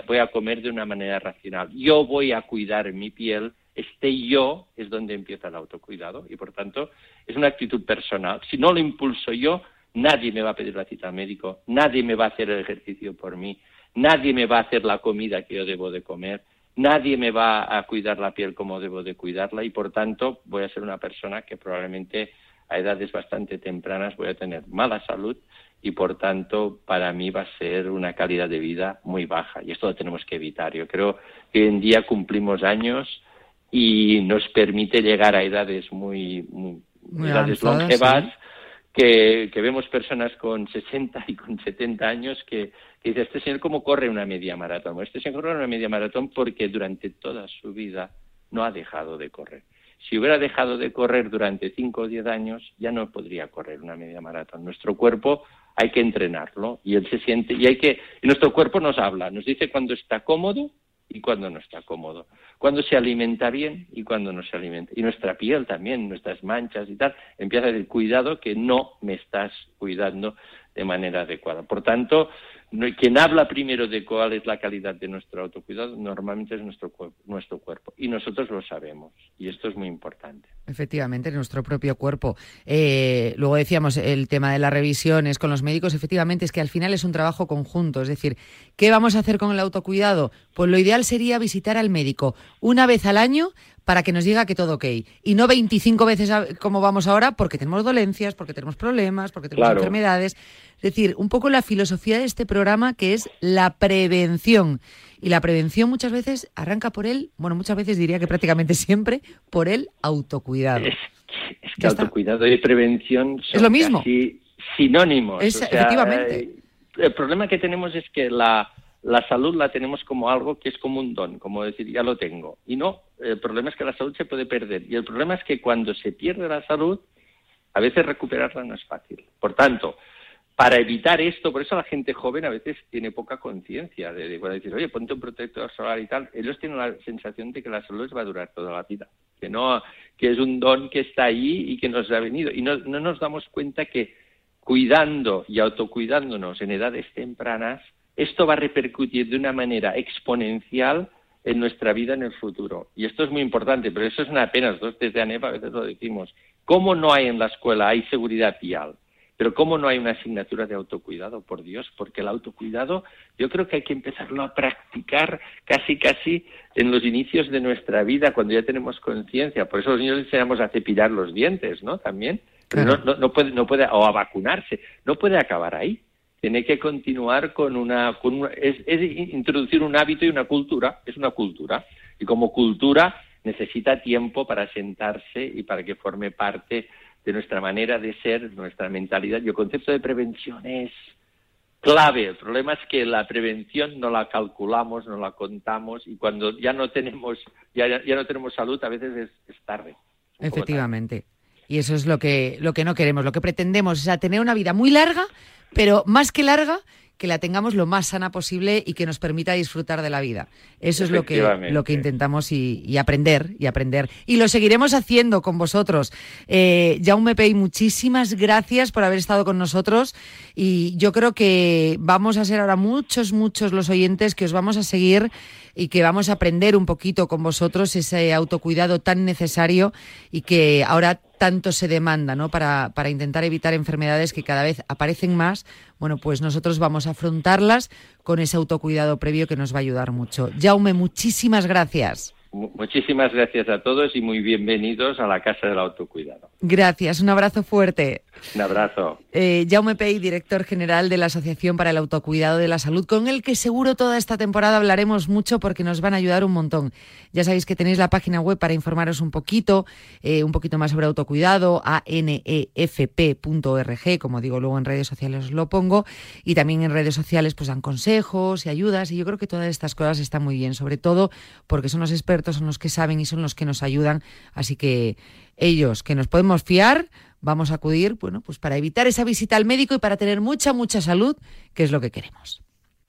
voy a comer de una manera racional, yo voy a cuidar mi piel, este yo es donde empieza el autocuidado y por tanto es una actitud personal. Si no lo impulso yo, nadie me va a pedir la cita al médico, nadie me va a hacer el ejercicio por mí, nadie me va a hacer la comida que yo debo de comer, nadie me va a cuidar la piel como debo de cuidarla y por tanto voy a ser una persona que probablemente a edades bastante tempranas voy a tener mala salud y por tanto para mí va a ser una calidad de vida muy baja y esto lo tenemos que evitar. Yo creo que hoy en día cumplimos años y nos permite llegar a edades muy, muy, edades longevas que, vemos personas con 60 y con 70 años que, dice, este señor cómo corre una media maratón. Este señor corre una media maratón porque durante toda su vida no ha dejado de correr. Si hubiera dejado de correr durante 5 o 10 años, ya no podría correr una media maratón. Nuestro cuerpo hay que entrenarlo y él se siente y hay que y nuestro cuerpo nos habla, nos dice cuando está cómodo y cuando no está cómodo, cuando se alimenta bien y cuando no se alimenta. Y nuestra piel también, nuestras manchas y tal, empieza a decir, cuidado que no me estás cuidando de manera adecuada. Por tanto, quien habla primero de cuál es la calidad de nuestro autocuidado normalmente es nuestro, nuestro cuerpo y nosotros lo sabemos y esto es muy importante.
Efectivamente, nuestro propio cuerpo. Eh, luego decíamos el tema de las revisiones con los médicos, efectivamente es que al final es un trabajo conjunto, es decir, ¿qué vamos a hacer con el autocuidado? Pues lo ideal sería visitar al médico una vez al año para que nos diga que todo ok. Y no 25 veces como vamos ahora porque tenemos dolencias, porque tenemos problemas, porque tenemos enfermedades. Es decir, un poco la filosofía de este programa que es la prevención. Y la prevención muchas veces arranca por él, bueno, muchas veces diría que prácticamente siempre, por el autocuidado.
Es, que autocuidado y prevención son
es lo mismo.
sinónimos.
efectivamente.
Eh, el problema que tenemos es que la, la salud la tenemos como algo que es como un don, como decir, ya lo tengo. Y no, el problema es que la salud se puede perder. Y el problema es que cuando se pierde la salud, a veces recuperarla no es fácil. Por tanto, para evitar esto, por eso la gente joven a veces tiene poca conciencia de, decir, oye, ponte un protector solar y tal. Ellos tienen la sensación de que la salud va a durar toda la vida, que no, que es un don que está ahí y que nos ha venido. Y no, no nos damos cuenta que cuidando y autocuidándonos en edades tempranas, esto va a repercutir de una manera exponencial en nuestra vida en el futuro. Y esto es muy importante, pero eso es una pena. Nosotros desde ANEP a veces lo decimos. ¿Cómo no hay en la escuela, hay seguridad vial? Pero ¿cómo no hay una asignatura de autocuidado? Por Dios, porque el autocuidado yo creo que hay que empezarlo a practicar casi, casi en los inicios de nuestra vida, cuando ya tenemos conciencia. Por eso los niños enseñamos a cepillar los dientes, ¿no? También. no, puede, no puede, o a vacunarse. No puede acabar ahí tiene que continuar con una, es, introducir un hábito y una cultura, es una cultura, y como cultura necesita tiempo para sentarse y para que forme parte de nuestra manera de ser, nuestra mentalidad. Y el concepto de prevención es clave. El problema es que la prevención no la calculamos, no la contamos y cuando ya no tenemos, ya, ya no tenemos salud, a veces es, tarde.
Efectivamente. Y eso es lo que, lo que no queremos. Lo que pretendemos es tener una vida muy larga pero más que larga, que la tengamos lo más sana posible y que nos permita disfrutar de la vida. Eso es lo que, lo que intentamos y, aprender y aprender. Y lo seguiremos haciendo con vosotros. Eh, Jaume Pei, muchísimas gracias por haber estado con nosotros y yo creo que vamos a ser ahora muchos, muchos los oyentes que os vamos a seguir y que vamos a aprender un poquito con vosotros ese autocuidado tan necesario y que ahora tanto se demanda, ¿no? Para, para intentar evitar enfermedades que cada vez aparecen más. Bueno, pues nosotros vamos a afrontarlas con ese autocuidado previo que nos va a ayudar mucho. Jaume, muchísimas gracias.
Muchísimas gracias a todos y muy bienvenidos a la Casa del Autocuidado.
Gracias, un abrazo fuerte.
Un abrazo.
Eh, Jaume Pei, director general de la Asociación para el Autocuidado de la Salud, con el que seguro toda esta temporada hablaremos mucho porque nos van a ayudar un montón. Ya sabéis que tenéis la página web para informaros un poquito, eh, un poquito más sobre autocuidado, anefp.org, como digo luego en redes sociales os lo pongo, y también en redes sociales pues dan consejos y ayudas, y yo creo que todas estas cosas están muy bien, sobre todo porque son los expertos, son los que saben y son los que nos ayudan, así que ellos que nos podemos fiar, vamos a acudir, bueno, pues para evitar esa visita al médico y para tener mucha, mucha salud, que es lo que queremos.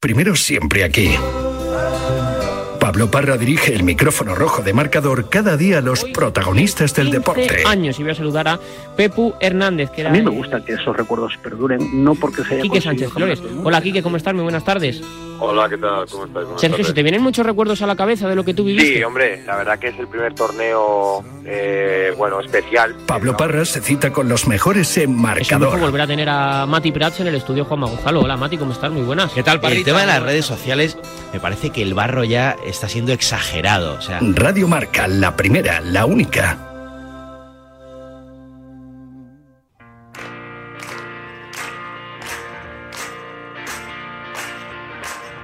Primero siempre aquí. Pablo Parra dirige el micrófono rojo de marcador cada día a los protagonistas del deporte.
años y voy a saludar a Pepu Hernández. Que
a mí me gusta que esos recuerdos perduren, no porque se haya
Quique Sánchez Flores. Hola Quique, ¿cómo estás? Muy buenas tardes.
Hola, ¿qué tal? ¿Cómo estás?
Sergio, ¿se te vienen muchos recuerdos a la cabeza de lo que tú viviste?
Sí, hombre, la verdad que es el primer torneo, eh, bueno, especial.
Pablo Parra se cita con los mejores en marcador.
Es volver a tener a Mati Prats en el estudio Juanma Gonzalo. Hola Mati, ¿cómo estás? Muy buenas.
¿Qué tal, El tema de las redes sociales, me parece que el barro ya está siendo exagerado. O sea...
Radio Marca, la primera, la única.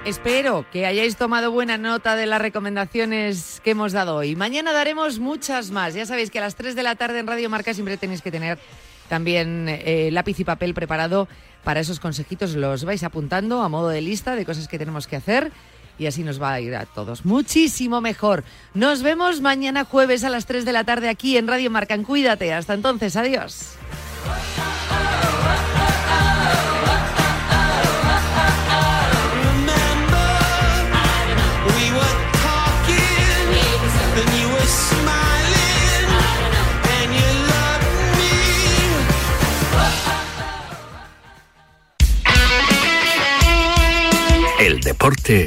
Espero que hayáis tomado buena nota de las recomendaciones que hemos dado hoy. Mañana daremos muchas más. Ya sabéis que a las 3 de la tarde en Radio Marca siempre tenéis que tener también eh, lápiz y papel preparado para esos consejitos. Los vais apuntando a modo de lista de cosas que tenemos que hacer y así nos va a ir a todos muchísimo mejor. Nos vemos mañana jueves a las 3 de la tarde aquí en Radio Marca. Cuídate. Hasta entonces. Adiós.
El deporte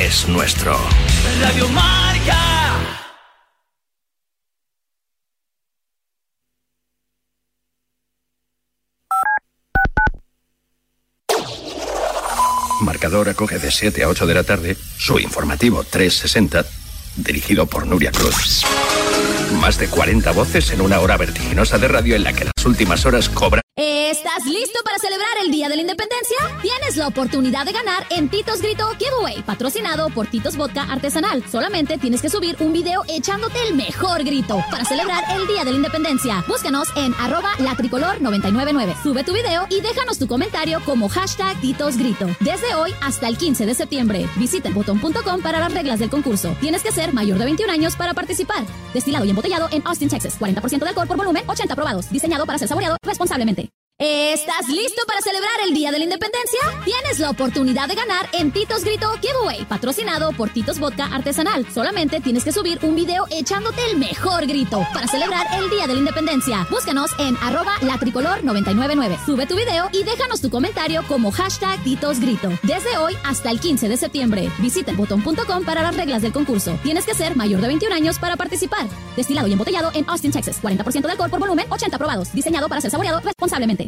es nuestro.
Radio Marca.
Marcador acoge de 7 a 8 de la tarde su informativo 360, dirigido por Nuria Cruz. Más de 40 voces en una hora vertiginosa de radio en la que las últimas horas cobran.
¿Estás listo para celebrar el Día de la Independencia? Tienes la oportunidad de ganar en Titos Grito Giveaway, patrocinado por Titos Vodka Artesanal. Solamente tienes que subir un video echándote el mejor grito para celebrar el Día de la Independencia. Búscanos en arroba latricolor999. Sube tu video y déjanos tu comentario como hashtag Titos Grito. Desde hoy hasta el 15 de septiembre. Visita botón.com para las reglas del concurso. Tienes que ser mayor de 21 años para participar. Destilado y embotellado en Austin, Texas. 40% de alcohol por volumen, 80 probados. Diseñado para ser saboreado responsablemente. ¿Estás listo para celebrar el Día de la Independencia? Tienes la oportunidad de ganar en Titos Grito Giveaway, patrocinado por Titos Vodka Artesanal. Solamente tienes que subir un video echándote el mejor grito para celebrar el Día de la Independencia. Búscanos en arroba latricolor999. Sube tu video y déjanos tu comentario como hashtag Titos Grito. Desde hoy hasta el 15 de septiembre. Visita botón.com para las reglas del concurso. Tienes que ser mayor de 21 años para participar. Destilado y embotellado en Austin, Texas. 40% de alcohol por volumen, 80 probados. Diseñado para ser saboreado responsablemente.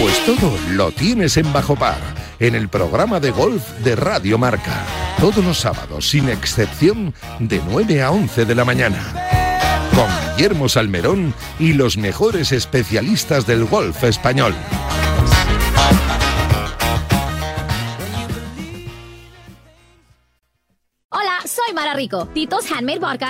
Pues todo lo tienes en Bajo Par, en el programa de golf de Radio Marca. Todos los sábados, sin excepción, de 9 a 11 de la mañana. Con Guillermo Salmerón y los mejores especialistas del golf español.
Hola, soy Mara Rico. Titos Handmade Vodka